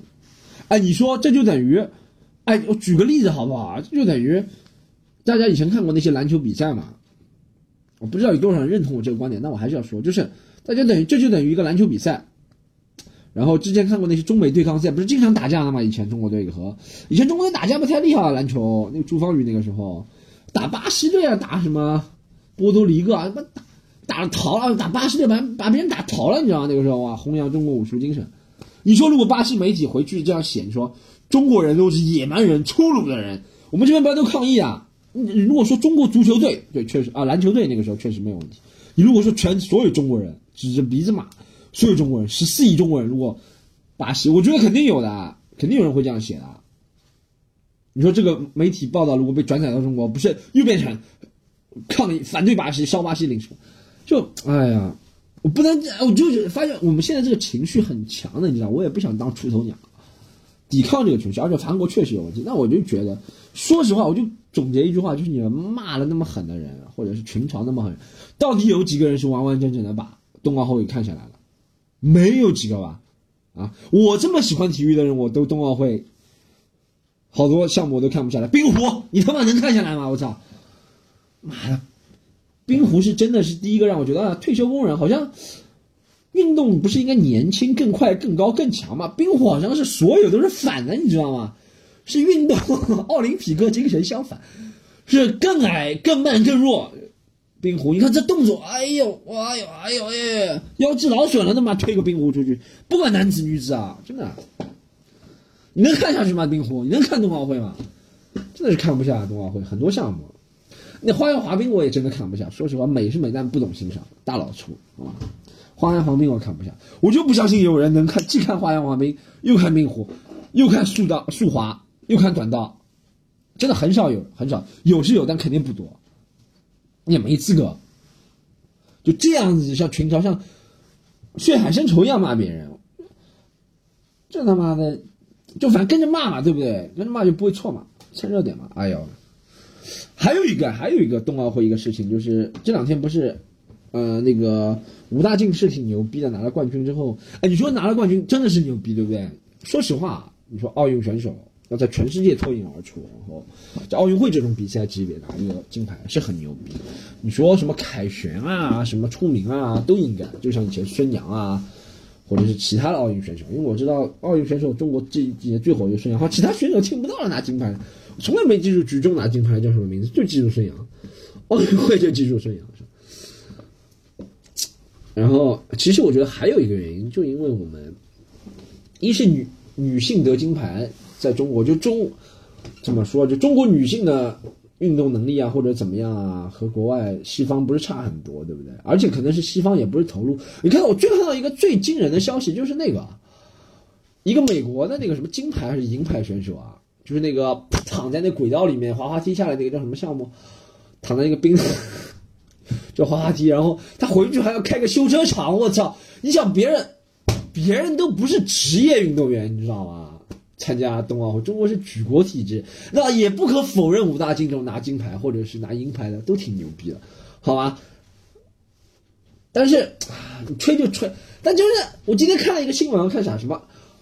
Speaker 1: 哎，你说这就等于，哎，我举个例子好不好？这就等于，大家以前看过那些篮球比赛嘛？我不知道有多少人认同我这个观点，但我还是要说，就是大家等于这就等于一个篮球比赛。然后之前看过那些中美对抗赛，不是经常打架的吗？以前中国队和以前中国队打架不太厉害啊，篮球那个朱芳雨那个时候打巴西队啊，打什么波多黎各啊，什么打打逃了，打巴西队把把别人打逃了，你知道吗？那个时候啊，弘扬中国武术精神。你说，如果巴西媒体回去这样写，你说中国人都是野蛮人、粗鲁的人，我们这边不要都抗议啊？你如果说中国足球队，对，确实啊，篮球队那个时候确实没有问题。你如果说全所有中国人指着鼻子骂所有中国人，十四亿中国人，如果巴西，我觉得肯定有的，肯定有人会这样写的。你说这个媒体报道如果被转载到中国，不是又变成抗议、反对巴西、烧巴西领事？就哎呀。我不能，我就发现我们现在这个情绪很强的，你知道，我也不想当出头鸟，抵抗这个情绪。而且韩国确实有问题，那我就觉得，说实话，我就总结一句话，就是你们骂了那么狠的人，或者是群嘲那么狠，到底有几个人是完完整整的把冬奥会给看下来了？没有几个吧？啊，我这么喜欢体育的人，我都冬奥会好多项目我都看不下来。冰壶，你他妈能看下来吗？我操，妈的！冰壶是真的是第一个让我觉得啊，退休工人好像运动不是应该年轻、更快、更高、更强吗？冰壶好像是所有都是反的，你知道吗？是运动奥林匹克精神相反，是更矮、更慢、更弱，冰壶，你看这动作，哎呦，哎呦，哎呦，哎，腰肌劳损了，他妈推个冰壶出去，不管男子女子啊，真的，你能看下去吗？冰壶，你能看冬奥会吗？真的是看不下冬奥会很多项目。那花样滑冰我也真的看不下，说实话，美是美，但不懂欣赏，大老粗，好吧？花样滑冰我看不下，我就不相信有人能看既看花样滑冰，又看冰壶，又看速道速滑，又看短道，真的很少有，很少有是有，但肯定不多。你也没资格，就这样子像群嘲像血海深仇一样骂别人，这他妈的就反正跟着骂嘛，对不对？跟着骂就不会错嘛，蹭热点嘛。哎呦，还有一个还有一个冬奥会一个事情，就是这两天不是，呃，那个吴大靖是挺牛逼的，拿了冠军之后，哎，你说拿了冠军真的是牛逼，对不对？说实话，你说奥运选手要在全世界脱颖而出，然后在奥运会这种比赛级别拿一个金牌是很牛逼。你说什么凯旋啊，什么出名啊，都应该，就像以前孙杨啊，或者是其他的奥运选手，因为我知道奥运选手中国这几年最火就是孙杨，好，其他选手听不到了拿金牌，从来没记住举重拿金牌叫什么名字，就记住孙杨，奥运会就记住孙杨。然后，其实我觉得还有一个原因，就因为我们一是女女性得金牌，在中国就中怎么说，就中国女性的运动能力啊，或者怎么样啊，和国外西方不是差很多，对不对？而且可能是西方也不是投入。你看，我最看到一个最惊人的消息，就是那个一个美国的那个什么金牌还是银牌选手啊，就是那个躺在那轨道里面滑滑梯下来那个叫什么项目，躺在那个冰。就滑滑梯，然后他回去还要开个修车厂，我操！你想别人，别人都不是职业运动员，你知道吗？参加冬奥会，中国是举国体制，那也不可否认，五大金中拿金牌或者是拿银牌的都挺牛逼的，好吧？但是你吹就吹，但就是我今天看了一个新闻，看啥什么？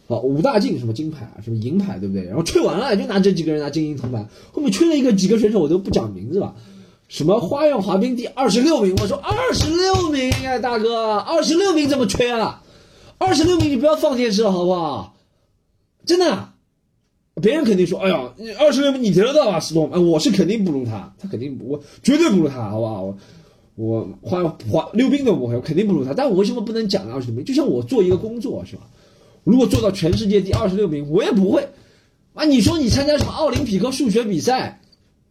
Speaker 1: 啊，五大金什么金牌啊，什么银牌，对不对？然后吹完了就拿这几个人拿金银铜牌，后面吹了一个几个选手，我都不讲名字了。什么花样滑冰第二十六名？我说二十六名呀，大哥，二十六名怎么吹啊？二十六名你不要放电视了，好不好？真的，别人肯定说，哎呀，二十六名你得到啊，斯东，哎，我是肯定不如他，他肯定我绝对不如他，好不好？我我花滑溜冰的我我肯定不如他，但我为什么不能讲二十六名？就像我做一个工作是吧？如果做到全世界第二十六名，我也不会。啊，你说你参加什么奥林匹克数学比赛？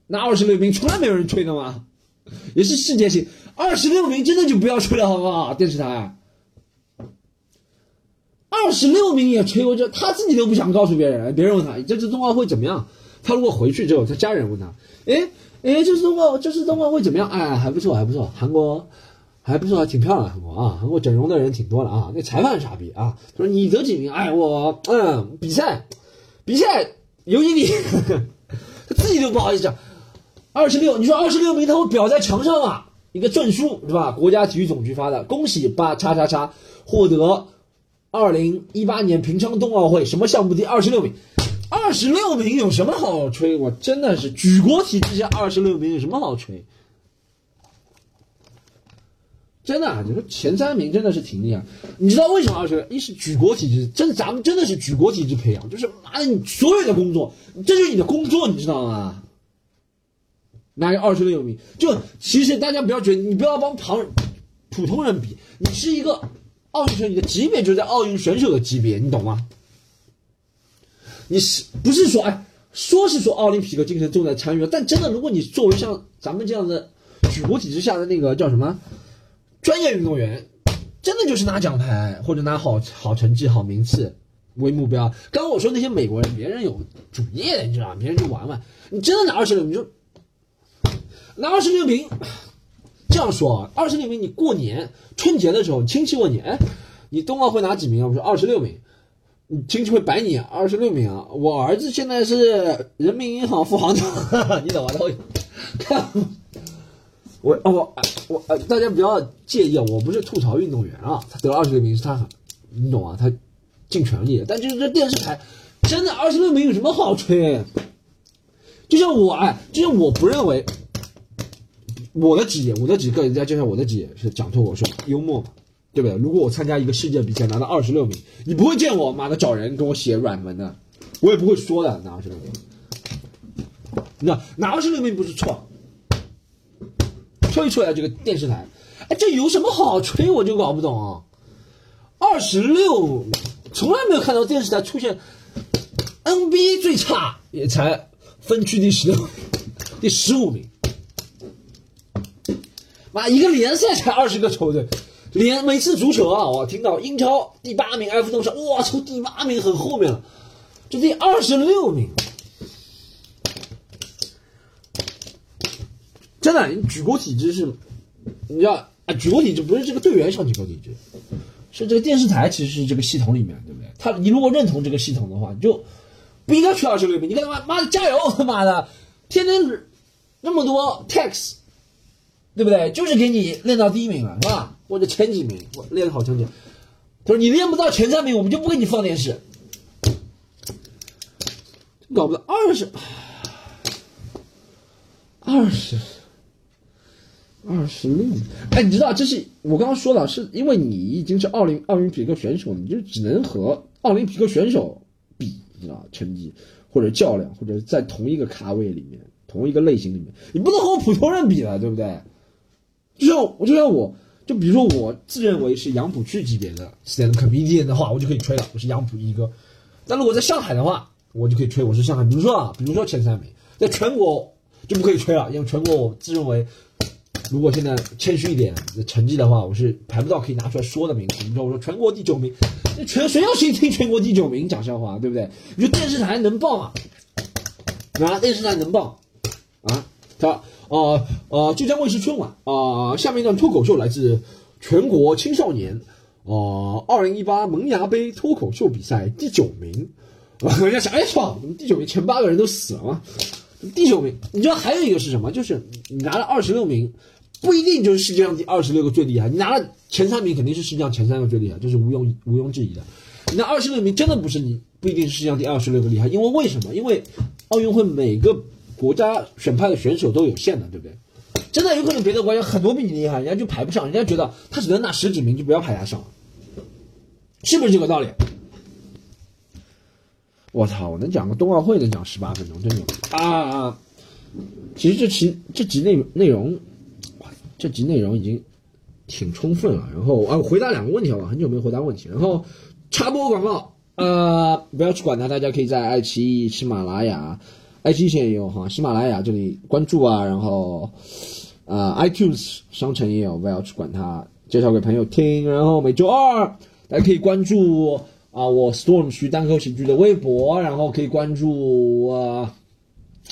Speaker 1: 那二十六名从来没有人吹的吗？也是世界性。二十六名真的就不要吹了，好不好？电视台，二十六名也吹过，这他自己都不想告诉别人。别人问他这次冬奥会怎么样？他如果回去之后，他家人问他，哎哎，这次冬奥这次冬奥会怎么样？哎，还不错，还不错，韩国还不错，挺漂亮，韩国啊，韩国整容的人挺多的啊。那裁判傻逼啊，他说你得几名？哎，我嗯，比赛比赛有你，他自己都不好意思讲。二十六，你说二十六名，他会裱在墙上啊？一个证书是吧？国家体育总局发的，恭喜八叉叉叉获得二零一八年平昌冬奥会什么项目第二十六名。二十六名有什么好吹？我真的是举国体制下二十六名有什么好吹？真的，你说前三名真的是挺厉害。你知道为什么二十六？一是举国体制，真咱们真的是举国体制培养，就是妈的，你所有的工作，这就是你的工作，你知道吗？拿个二十六名，就其实大家不要觉得，你不要帮旁普通人比，你是一个奥运选手，你的级别就在奥运选手的级别，你懂吗？你是不是说哎，说是说奥林匹克精神重在参与，但真的，如果你作为像咱们这样的举国体制下的那个叫什么专业运动员，真的就是拿奖牌或者拿好好成绩、好名次为目标。刚刚我说那些美国人，别人有主业，你知道吗？别人就玩玩，你真的拿二十六，你就。拿二十六名，这样说啊，二十六名，你过年春节的时候亲戚问你，哎，你冬奥会拿几名啊？我说二十六名，亲戚会摆你二十六名啊？我儿子现在是人民银行副行长，你懂吗？他会看我哦我我呃，大家不要介意啊，我不是吐槽运动员啊，他得了二十六名是他，你懂啊？他尽全力了，但就是这电视台真的二十六名有什么好吹？就像我哎，就像我不认为。我的职业，我的职业，人家介绍我的职业是讲脱口秀、幽默嘛，对不对？如果我参加一个世界比赛拿到二十六名，你不会见我妈的找人跟我写软文的，我也不会说的拿二十六名。那拿二十六名不是错，吹出来这个电视台，哎，这有什么好吹？我就搞不懂啊。二十六，从来没有看到电视台出现 NBA 最差也才分区第十六、第十五名。妈，一个联赛才二十个球队，联每次足球啊，我听到英超第八名埃弗顿上，哇，操，第八名很后面了，就第二十六名。真的，你举国体制是，你要啊？举国体制不是这个队员上举国体制，是这个电视台其实是这个系统里面，对不对？他你如果认同这个系统的话，你就不应该去二十六名。你看他妈的加油，他妈的，天天那么多 tax，对不对？就是给你练到第一名了，是吧？或者前几名，我练的好成绩。他说你练不到前三名，我们就不给你放电视。搞不到二十，二十。二十六，哎，你知道这是我刚刚说了，是因为你已经是奥林奥林匹克选手，你就只能和奥林匹克选手比，你知道成绩或者较量，或者在同一个咖位里面，同一个类型里面，你不能和我普通人比了，对不对？就像我就像我，就比如说我自认为是杨浦区级别的 stand comedian 的话，我就可以吹了，我是杨浦一哥。但如果在上海的话，我就可以吹我是上海，比如说啊，比如说前三名，在全国就不可以吹了，因为全国我自认为。如果现在谦虚一点，成绩的话，我是排不到可以拿出来说的名字。你说我说全国第九名，那全谁要谁听全国第九名讲笑话，对不对？你说电视台能报吗？啊，电视台能报啊？他呃呃，浙江卫视春晚啊，下面一段脱口秀来自全国青少年啊，二零一八萌芽杯脱口秀比赛第九名。人家想，哎操，第九名前八个人都死了吗？第九名，你知道还有一个是什么？就是你拿了二十六名。不一定就是世界上第二十六个最厉害，你拿了前三名肯定是世界上前三个最厉害，这是毋庸毋庸置疑的。那二十六名真的不是你不一定是世界上第二十六个厉害，因为为什么？因为奥运会每个国家选派的选手都有限的，对不对？真的有可能别的国家很多比你厉害，人家就排不上，人家觉得他只能拿十几名，就不要排他上了，是不是这个道理？我操，我能讲个冬奥会能讲十八分钟，真牛啊啊！其实这期这集内内容。这集内容已经挺充分了，然后啊，我回答两个问题好吧，很久没有回答问题，然后插播广告，呃，不要去管它，大家可以在爱奇艺、喜马拉雅，爱奇艺现在也有哈，喜马拉雅这里关注啊，然后呃，iTunes 商城也有，不要去管它，介绍给朋友听，然后每周二大家可以关注啊，我 Storm 徐单口喜剧的微博，然后可以关注啊，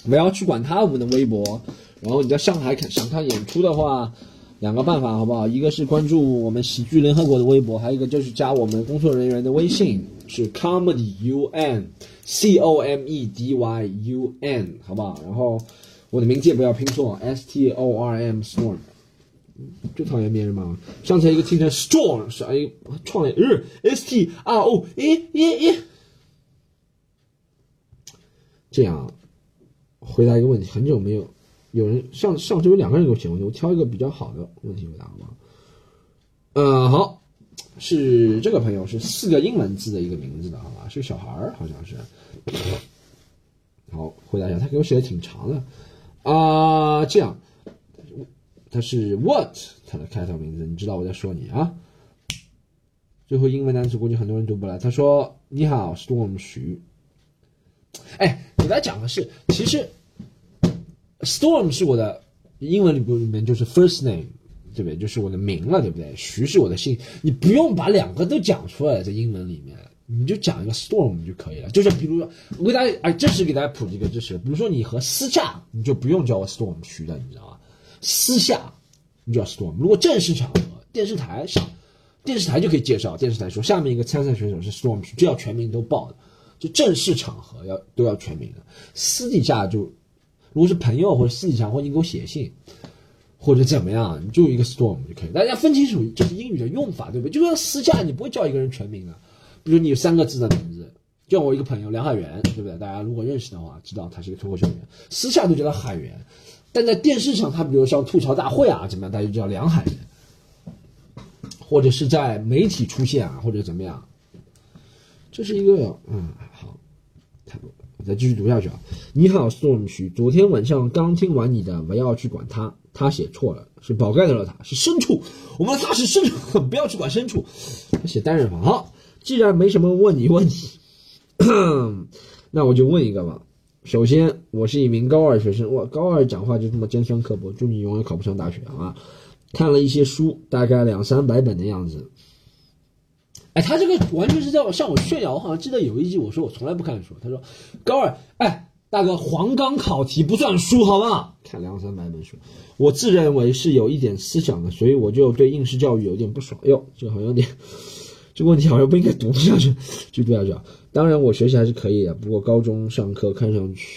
Speaker 1: 不要去管他我们的微博。然后你在上海看想看演出的话，两个办法好不好？一个是关注我们喜剧联合国的微博，还有一个就是加我们工作人员的微信，是 comedy u n c o m e d y u n，好不好？然后我的名字也不要拼错，s t o r m storm，就讨厌别人嘛。上次一个听成 storm 是哎创业日 s t r o e e e，这样回答一个问题，很久没有。有人上上周有两个人给我写问题，我挑一个比较好的问题回答好吗？呃，好，是这个朋友是四个英文字的一个名字的，好吧？是个小孩儿，好像是。好，回答一下，他给我写的挺长的啊。这样，他是 What？他的开头名字，你知道我在说你啊？最后英文单词估计很多人读不来。他说：“你好，Storm 徐。”哎，给大家讲的是，其实。Storm 是我的英文里部里面就是 first name，对不对？就是我的名了，对不对？徐是我的姓，你不用把两个都讲出来，在英文里面，你就讲一个 Storm 就可以了。就是比如说，我给大家哎，这是给大家普及一个知识，比如说你和私下，你就不用叫我 Storm 徐的，你知道吗？私下你叫 Storm。如果正式场合，电视台上，电视台就可以介绍，电视台说下面一个参赛选手是 Storm 徐，这要全名都报的，就正式场合要都要全名的，私底下就。如果是朋友或者私底下，或者你给我写信，或者怎么样，你就一个 storm 就可以。大家分清楚这是英语的用法，对不对？就说私下你不会叫一个人全名的，比如你有三个字的名字，叫我一个朋友梁海源，对不对？大家如果认识的话，知道他是一个脱口秀演员，私下都叫他海源，但在电视上他比如像吐槽大会啊怎么样，大家就叫梁海源，或者是在媒体出现啊或者怎么样，这是一个嗯好，太多再继续读下去啊。你好，Storm 徐，昨天晚上刚听完你的，不要去管他，他写错了，是宝盖头的他，是牲畜，我们的他是牲畜，不要去管牲畜。写单人房。好，既然没什么问你问题，那我就问一个吧。首先，我是一名高二学生，我高二讲话就这么尖酸刻薄，祝你永远考不上大学啊！看了一些书，大概两三百本的样子。哎，他这个完全是在向我炫耀。我好像记得有一集我说我从来不看书，他说高二，哎，大哥，黄冈考题不算书好吗？看两三百本书，我自认为是有一点思想的，所以我就对应试教育有点不爽。哟，这个好像有点，这个问题好像不应该读下去，就读下去啊。当然，我学习还是可以的，不过高中上课看上去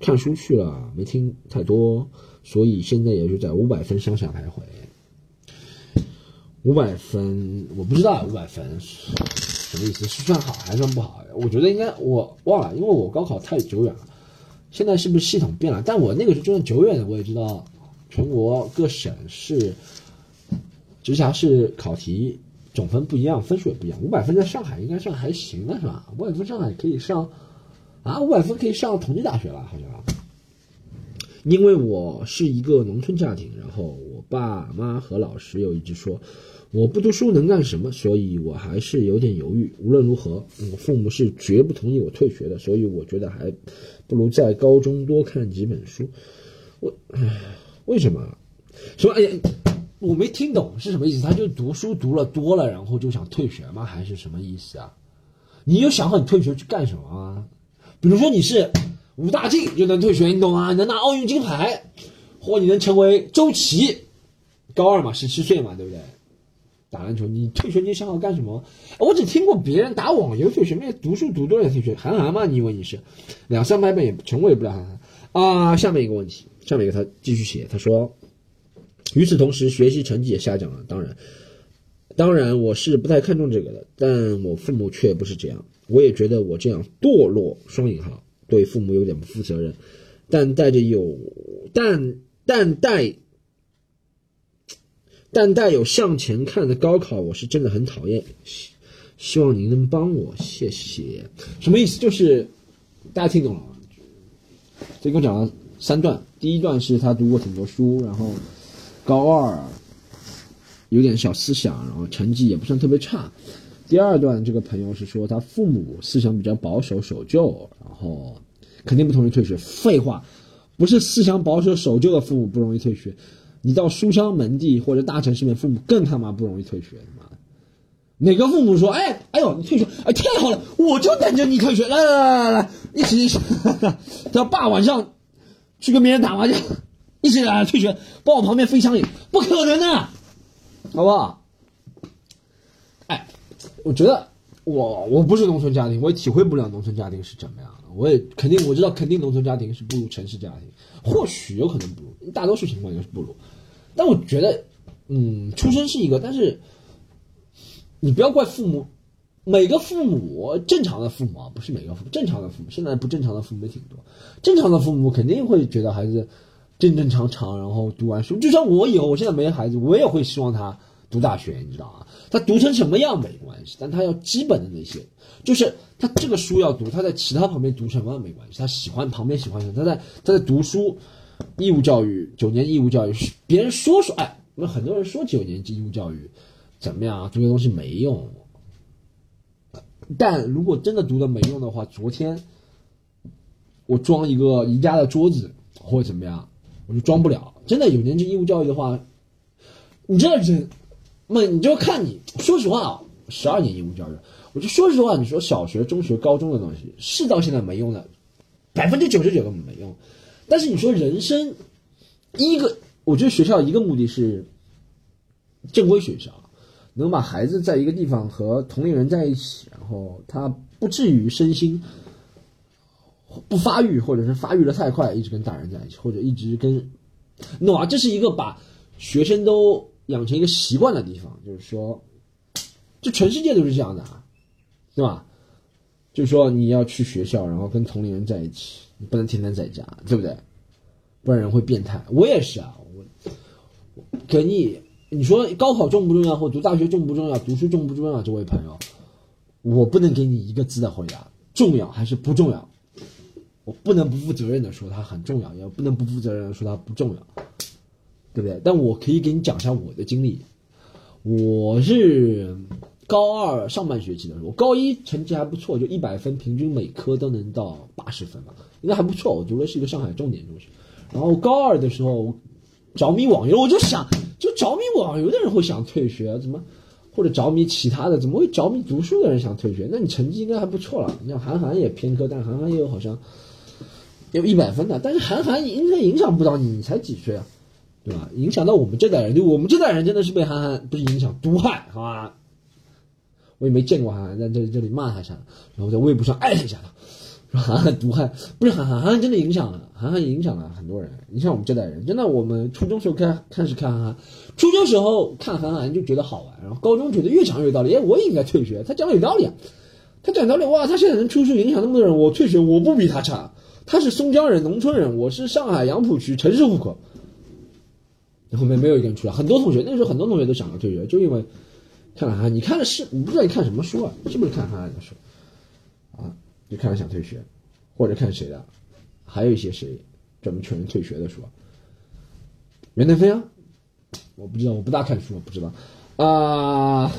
Speaker 1: 看书去了，没听太多，所以现在也就在五百分上下徘徊。五百分，我不知道五百分什么意思，是算好还是算不好？我觉得应该我忘了，因为我高考太久远了，现在是不是系统变了？但我那个时候就算久远的，我也知道全国各省市直辖市考题。总分不一样，分数也不一样。五百分在上海应该算还行了，是吧？五百分上海可以上，啊，五百分可以上同济大学了，好像。因为我是一个农村家庭，然后我爸妈和老师又一直说我不读书能干什么，所以我还是有点犹豫。无论如何，我父母是绝不同意我退学的，所以我觉得还不如在高中多看几本书。我，为什么？说，哎呀。我没听懂是什么意思，他就读书读了多了，然后就想退学吗？还是什么意思啊？你有想好你退学去干什么啊？比如说你是武大靖就能退学，你懂吗？能拿奥运金牌，或你能成为周琦，高二嘛，十七岁嘛，对不对？打篮球，你退学你想好干什么？我只听过别人打网游退学，没读书读多了退学。韩寒嘛，你以为你是两三百本也成为不了韩寒啊？下面一个问题，下面一个他继续写，他说。与此同时，学习成绩也下降了。当然，当然我是不太看重这个的，但我父母却不是这样。我也觉得我这样堕落（双引号）对父母有点不负责任，但带着有，但但带，但带有向前看的高考，我是真的很讨厌。希希望您能帮我，谢谢。什么意思？就是大家听懂了吗？这给我讲了三段，第一段是他读过挺多书，然后。高二，有点小思想，然后成绩也不算特别差。第二段这个朋友是说他父母思想比较保守守旧，然后肯定不同意退学。废话，不是思想保守守旧的父母不容易退学，你到书香门第或者大城市里面，父母更他妈不容易退学。他妈的，哪个父母说，哎，哎呦，你退学，哎，太好了，我就等着你退学，来来来来来，一起一起，他爸晚上去跟别人打麻将。一起来退学，帮我旁边飞枪里，不可能的，好不好？哎，我觉得我我不是农村家庭，我也体会不了农村家庭是怎么样。我也肯定我知道，肯定农村家庭是不如城市家庭，或许有可能不如，大多数情况也是不如。但我觉得，嗯，出生是一个，但是你不要怪父母，每个父母正常的父母啊，不是每个父母正常的父母，现在不正常的父母也挺多，正常的父母肯定会觉得孩子。正正常常，然后读完书，就像我以后，我现在没孩子，我也会希望他读大学，你知道啊？他读成什么样没关系，但他要基本的那些，就是他这个书要读，他在其他旁边读什么没关系，他喜欢旁边喜欢什么，他在他在读书，义务教育九年义务教育，别人说说，哎，那很多人说九年义务教育怎么样啊？读的东西没用，但如果真的读的没用的话，昨天我装一个宜家的桌子或者怎么样。我就装不了，真的有年级义务教育的话，你这人，那你就看你。说实话啊，十二年义务教育，我就说实话，你说小学、中学、高中的东西是到现在没用的，百分之九十九根本没用。但是你说人生，一个，我觉得学校一个目的是正规学校，能把孩子在一个地方和同龄人在一起，然后他不至于身心。不发育，或者是发育的太快，一直跟大人在一起，或者一直跟，懂啊？这是一个把学生都养成一个习惯的地方，就是说，这全世界都是这样的啊，对吧？就是说你要去学校，然后跟同龄人在一起，你不能天天在家，对不对？不然人会变态。我也是啊，我给你，你说高考重不重要，或读大学重不重要，读书重不重要？这位朋友，我不能给你一个字的回答，重要还是不重要？我不能不负责任的说它很重要，也不能不负责任的说它不重要，对不对？但我可以给你讲一下我的经历。我是高二上半学期的时候，高一成绩还不错，就一百分，平均每科都能到八十分吧，应该还不错。我读的是一个上海重点中学。然后高二的时候着迷网游，我就想，就着迷网游的人会想退学，怎么？或者着迷其他的，怎么会着迷读书的人想退学？那你成绩应该还不错了。你像韩寒也偏科，但韩寒也有好像有一百分的，但是韩寒应该影响不到你，你才几岁啊，对吧？影响到我们这代人，就我们这代人真的是被韩寒不是影响毒害，好吧？我也没见过韩寒，在这这里骂他一下，然后在微博上艾特一下他。说韩寒毒害不是韩寒，韩寒真的影响了，韩寒影响了很多人，影响我们这代人。真的，我们初中时候开开始看韩寒，初中时候看韩寒就觉得好玩，然后高中觉得越讲越有道理，哎，我也应该退学。他讲的有道理啊，他讲道理，哇，他现在能出书影响那么多人，我退学我不比他差。他是松江人，农村人，我是上海杨浦区城市户口。后面没有一个人出来，很多同学那时候很多同学都想要退学，就因为看了韩。你看的是我不知道你看什么书啊？是不是看韩寒的书啊？就看了想退学，或者看谁的，还有一些谁专门劝人退学的书，袁腾飞啊，我不知道，我不大看书，我不知道啊、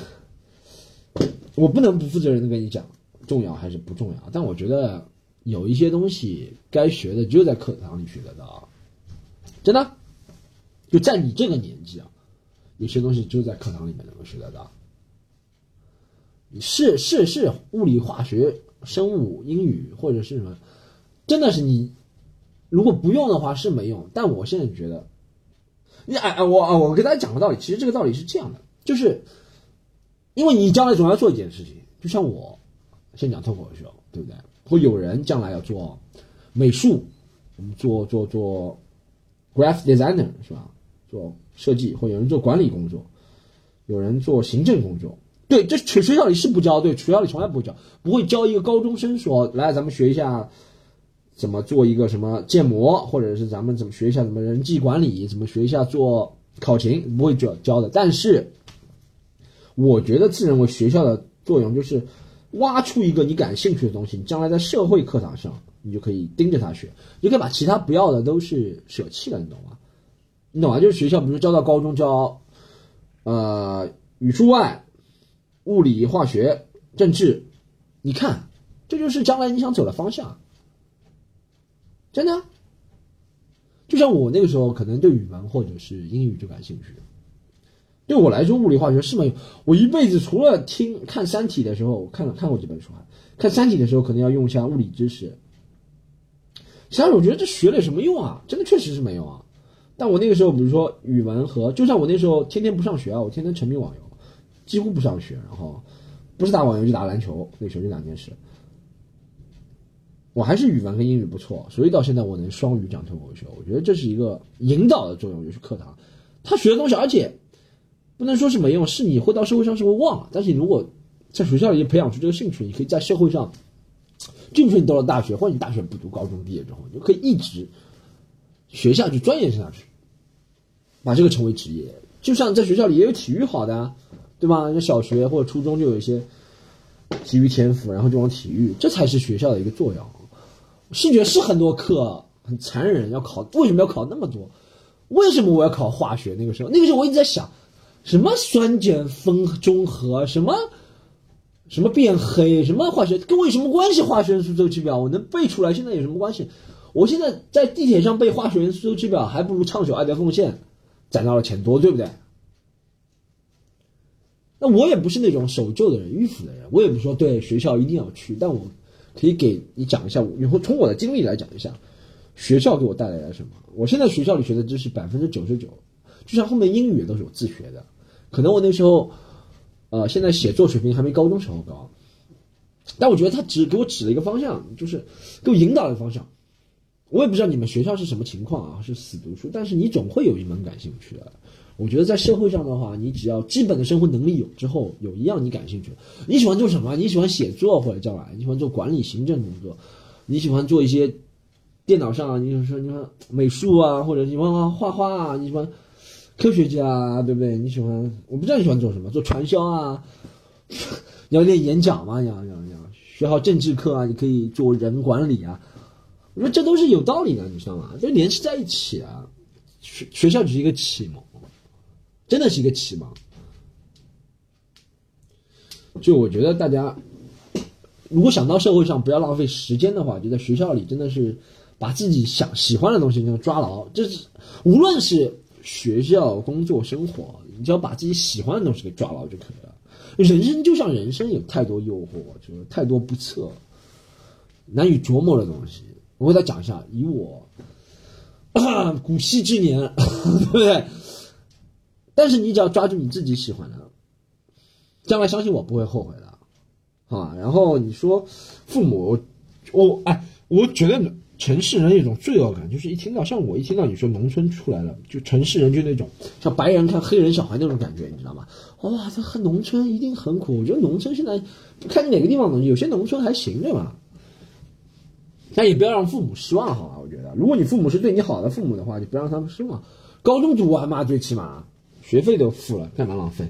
Speaker 1: 我不能不负责任的跟你讲重要还是不重要，但我觉得有一些东西该学的只有在课堂里学得到，真的，就在你这个年纪啊，有些东西只有在课堂里面能够学得到。是是是，物理、化学、生物、英语或者是什么，真的是你如果不用的话是没用。但我现在觉得，你哎哎，我啊我跟大家讲个道理，其实这个道理是这样的，就是因为你将来总要做一件事情，就像我先讲脱口秀，对不对？会有人将来要做美术，我们做做做 graph designer 是吧？做设计，或有人做管理工作，有人做行政工作。对，这学学校里是不教，对，学校里从来不教，不会教一个高中生说，来，咱们学一下怎么做一个什么建模，或者是咱们怎么学一下怎么人际管理，怎么学一下做考勤，不会教教的。但是，我觉得自认为学校的作用就是挖出一个你感兴趣的东西，你将来在社会课堂上，你就可以盯着他学，你可以把其他不要的都是舍弃了，你懂吗？你懂吗？就是学校，比如教到高中教，呃，语数外。物理、化学、政治，你看，这就是将来你想走的方向。真的，就像我那个时候可能对语文或者是英语就感兴趣，对我来说物理化学是没有。我一辈子除了听看《三体》的时候看了看过几本书啊，看《三体》的时候可能要用一下物理知识。其他我觉得这学了有什么用啊？真的确实是没用啊。但我那个时候，比如说语文和，就像我那时候天天不上学啊，我天天沉迷网游。几乎不上学，然后不是打网游就打篮球，那时候就两件事。我还是语文跟英语不错，所以到现在我能双语讲脱口秀。我觉得这是一个引导的作用，就是课堂他学的东西，而且不能说是没用，是你会到社会上是会忘了。但是你如果在学校里培养出这个兴趣，你可以在社会上，就算你到了大学，或者你大学不读，高中毕业之后，你就可以一直学下去，钻研下去，把这个成为职业。就像在学校里也有体育好的。对吧？那小学或者初中就有一些体育天赋，然后就往体育，这才是学校的一个作用。数学是很多课很残忍，要考，为什么要考那么多？为什么我要考化学？那个时候，那个时候我一直在想，什么酸碱分中和，什么什么变黑，什么化学跟我有什么关系？化学元素周期表我能背出来，现在有什么关系？我现在在地铁上背化学元素周期表，还不如唱首《爱的奉献》攒到了钱多，对不对？那我也不是那种守旧的人、迂腐的人，我也不说对学校一定要去，但我可以给你讲一下，以后从我的经历来讲一下，学校给我带来了什么。我现在学校里学的知识百分之九十九，就像后面英语都是我自学的，可能我那时候，呃，现在写作水平还没高中时候高，但我觉得他只给我指了一个方向，就是给我引导了一个方向。我也不知道你们学校是什么情况啊，是死读书，但是你总会有一门感兴趣的。我觉得在社会上的话，你只要基本的生活能力有之后，有一样你感兴趣，你喜欢做什么？你喜欢写作或者将来你喜欢做管理行政工作，你喜欢做一些电脑上，你说你说美术啊，或者你喜欢画画啊，你喜欢科学家啊，对不对？你喜欢我不知道你喜欢做什么，做传销啊，你要练演讲吗？你要要要学好政治课啊，你可以做人管理啊。我说这都是有道理的，你知道吗？就联系在一起啊。学学校只是一个启蒙，真的是一个启蒙。就我觉得大家，如果想到社会上不要浪费时间的话，就在学校里真的是把自己想喜欢的东西就抓牢。这是无论是学校、工作、生活，你只要把自己喜欢的东西给抓牢就可以了。人生就像人生，有太多诱惑，就是太多不测、难以琢磨的东西。我给大家讲一下，以我。古稀之年，对不对？但是你只要抓住你自己喜欢的，将来相信我不会后悔的，啊。然后你说父母，我哎，我觉得城市人有一种罪恶感，就是一听到像我一听到你说农村出来了，就城市人就那种像白人看黑人小孩那种感觉，你知道吗？哇，这很农村一定很苦。我觉得农村现在看你哪个地方农村，有些农村还行，对吧？但也不要让父母失望，好吧？我觉得，如果你父母是对你好的父母的话，就不让他们失望。高中读完嘛，最起码学费都付了，干嘛浪费？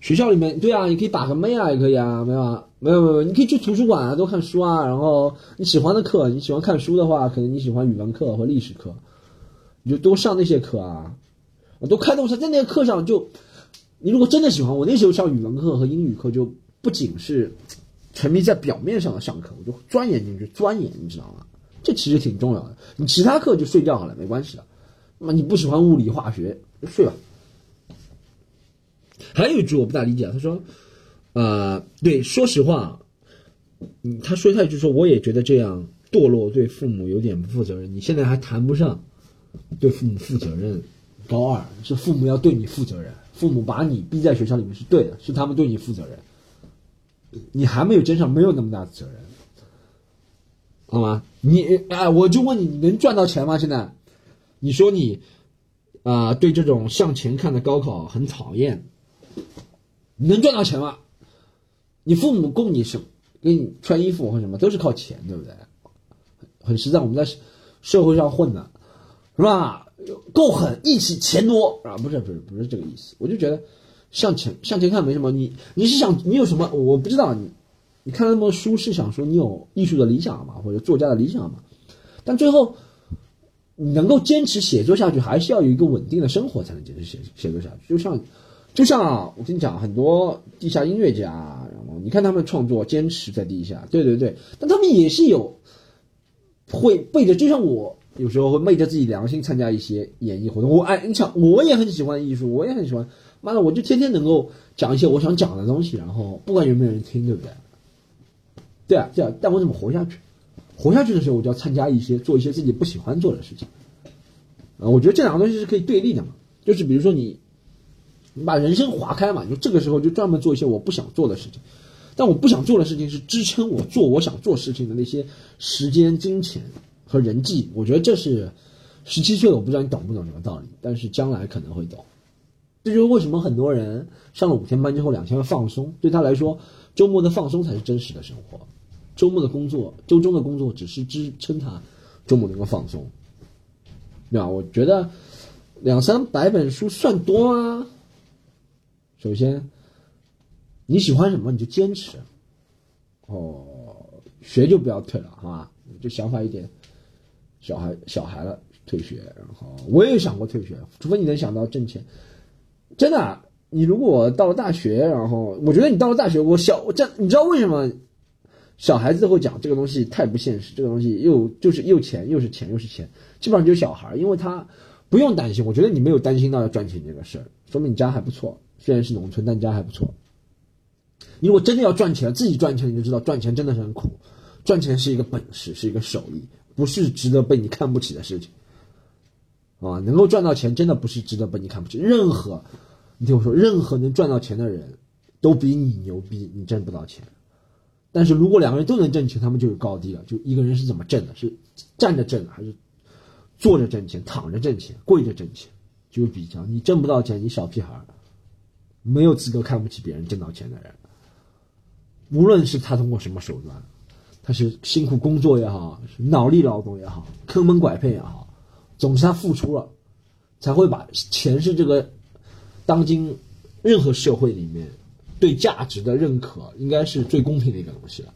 Speaker 1: 学校里面，对啊，你可以把个妹啊，也可以啊，没有啊，没有没有，你可以去图书馆啊，多看书啊。然后你喜欢的课，你喜欢看书的话，可能你喜欢语文课和历史课，你就多上那些课啊。我都开动车，在那个课上就，你如果真的喜欢，我那时候上语文课和英语课，就不仅是。沉迷在表面上的上课，我就钻研进去，钻研，你知道吗？这其实挺重要的。你其他课就睡觉好了，没关系的。那么你不喜欢物理化学，就睡吧。还有一句我不大理解，他说，呃，对，说实话，嗯，他说他就说，我也觉得这样堕落，对父母有点不负责任。你现在还谈不上对父母负责任，高二是父母要对你负责任，父母把你逼在学校里面是对的，是他们对你负责任。你还没有肩上，没有那么大的责任，好吗？你哎，我就问你，你能赚到钱吗？现在，你说你啊，对这种向前看的高考很讨厌，你能赚到钱吗？你父母供你什给你穿衣服或什么都是靠钱，对不对？很实在，我们在社会上混的，是吧？够狠，义气，钱多啊？不是，不是，不是这个意思。我就觉得。向前向前看没什么，你你是想你有什么？我不知道你，你看那么多书是想说你有艺术的理想嘛，或者作家的理想嘛？但最后你能够坚持写作下去，还是要有一个稳定的生活才能坚持写写作下去。就像就像我跟你讲，很多地下音乐家，然后你看他们创作坚持在地下，对对对，但他们也是有会背着，就像我有时候会昧着自己良心参加一些演艺活动。我哎，你想我也很喜欢艺术，我也很喜欢。妈的，我就天天能够讲一些我想讲的东西，然后不管有没有人听，对不对？对啊，对啊，但我怎么活下去？活下去的时候，我就要参加一些做一些自己不喜欢做的事情。啊，我觉得这两个东西是可以对立的嘛。就是比如说你，你把人生划开嘛，就这个时候就专门做一些我不想做的事情。但我不想做的事情是支撑我做我想做事情的那些时间、金钱和人际。我觉得这是十七岁，我不知道你懂不懂这个道理，但是将来可能会懂。这就是为什么很多人上了五天班之后两天放松，对他来说，周末的放松才是真实的生活，周末的工作，周中的工作只是支撑他周末能够放松，对吧？我觉得两三百本书算多吗？首先，你喜欢什么你就坚持，哦，学就不要退了，好吧？就想法一点，小孩小孩了退学，然后我也想过退学，除非你能想到挣钱。真的，你如果到了大学，然后我觉得你到了大学，我小我这你知道为什么小孩子会讲这个东西太不现实？这个东西又就是又钱又是钱又是钱，基本上就是小孩，因为他不用担心。我觉得你没有担心到要赚钱这个事儿，说明你家还不错。虽然是农村，但家还不错。你如果真的要赚钱，自己赚钱，你就知道赚钱真的是很苦，赚钱是一个本事，是一个手艺，不是值得被你看不起的事情。啊，能够赚到钱真的不是值得被你看不起。任何，你听我说，任何能赚到钱的人，都比你牛逼，你挣不到钱。但是如果两个人都能挣钱，他们就有高低了。就一个人是怎么挣的，是站着挣还是坐着挣钱、躺着挣钱、跪着挣钱，就有比较。你挣不到钱，你小屁孩，没有资格看不起别人挣到钱的人。无论是他通过什么手段，他是辛苦工作也好，是脑力劳动也好，坑蒙拐骗也好。总是他付出了，才会把钱是这个当今任何社会里面对价值的认可，应该是最公平的一个东西了。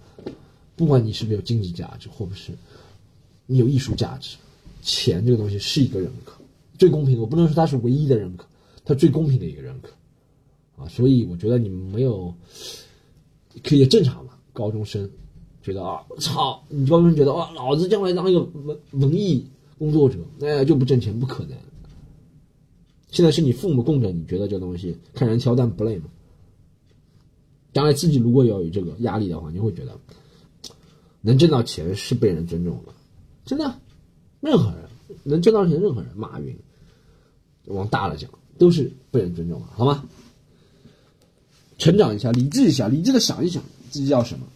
Speaker 1: 不管你是不是有经济价值，或不是，你有艺术价值，钱这个东西是一个认可，最公平的。我不能说它是唯一的认可，它最公平的一个认可啊。所以我觉得你们没有，可以正常嘛。高中生觉得啊，操，你高中生觉得哇，老子将来当一个文文艺工作者，哎，就不挣钱，不可能。现在是你父母供着你，觉得这东西看人挑担不累吗？将来自己如果要有这个压力的话，你会觉得能挣到钱是被人尊重的，真的，任何人能挣到钱，任何人，马云，往大了讲都是被人尊重的，好吗？成长一下，理智一下，理智的想一想自己要什么。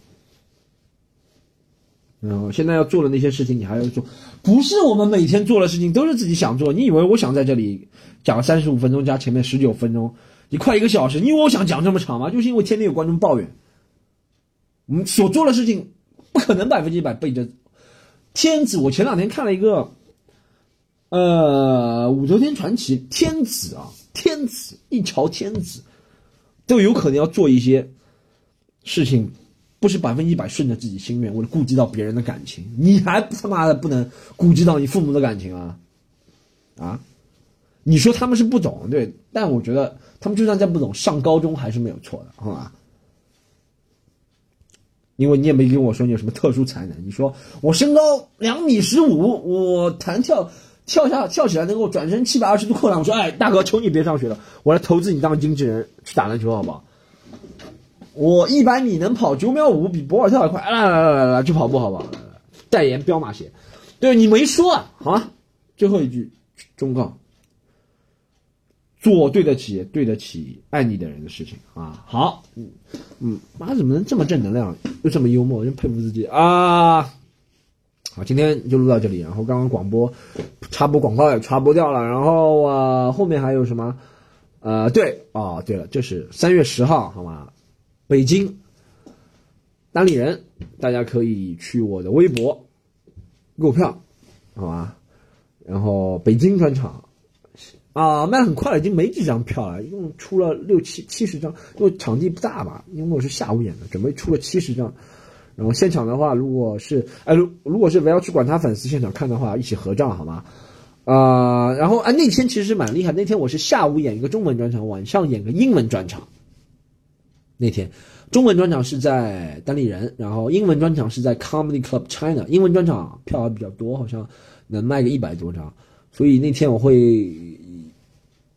Speaker 1: 然后现在要做的那些事情，你还要做，不是我们每天做的事情都是自己想做。你以为我想在这里讲三十五分钟加前面十九分钟，你快一个小时，你以为我想讲这么长吗？就是因为天天有观众抱怨，我们所做的事情不可能百分之一百背着。天子，我前两天看了一个，呃，武则天传奇，天子啊，天子一朝天子都有可能要做一些事情。不是百分之一百顺着自己心愿，为了顾及到别人的感情，你还他妈的不能顾及到你父母的感情啊？啊？你说他们是不懂，对，但我觉得他们就算再不懂，上高中还是没有错的，好吧？因为你也没跟我说你有什么特殊才能，你说我身高两米十五，我弹跳跳下跳起来能够转身七百二十度扣篮，我说哎大哥，求你别上学了，我来投资你当经纪人去打篮球好不好？我一百米能跑九秒五，比博尔特还快。来来来来来，去跑步好不好？代言彪马鞋。对你没说啊，好吗？最后一句忠告：做对得起、对得起爱你的人的事情啊。好，嗯嗯，妈怎么能这么正能量，又这么幽默，真佩服自己啊！好，今天就录到这里。然后刚刚广播插播广告也插播掉了。然后啊，后面还有什么？呃，对，哦，对了，这是三月十号，好吗？北京单立人，大家可以去我的微博购票，好吧？然后北京专场啊，卖很快了，已经没几张票了，一共出了六七七十张，因为场地不大吧，因为我是下午演的，准备出了七十张。然后现场的话，如果是哎，如如果是不要去管他粉丝现场看的话，一起合照好吗？啊，然后啊，那天其实蛮厉害，那天我是下午演一个中文专场，晚上演个英文专场。那天，中文专场是在单立人，然后英文专场是在 Comedy Club China。英文专场票还比较多，好像能卖个一百多张，所以那天我会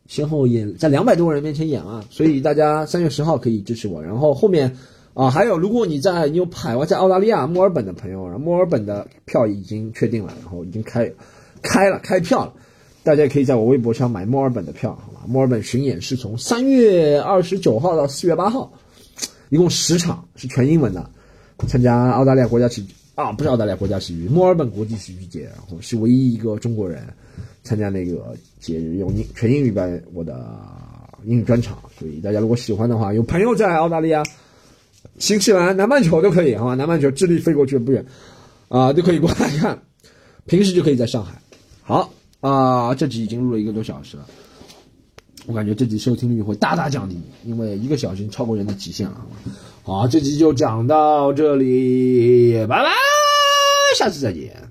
Speaker 1: 先后演在两百多个人面前演啊。所以大家三月十号可以支持我。然后后面啊，还有如果你在你有海外在澳大利亚墨尔本的朋友，然后墨尔本的票已经确定了，然后已经开开了开票了，大家可以在我微博上买墨尔本的票，好吧？墨尔本巡演是从三月二十九号到四月八号。一共十场是全英文的，参加澳大利亚国家喜剧啊，不是澳大利亚国家喜剧，墨尔本国际喜剧节，然后是唯一一个中国人参加那个节日用英全英语版我的英语专场，所以大家如果喜欢的话，有朋友在澳大利亚、新西兰、南半球都可以，好吧？南半球智利飞过去不远啊，都可以过来看，平时就可以在上海。好啊，这集已经录了一个多小时了。我感觉这集收听率会大大降低，因为一个小时超过人的极限了。好，这集就讲到这里，拜拜，下次再见。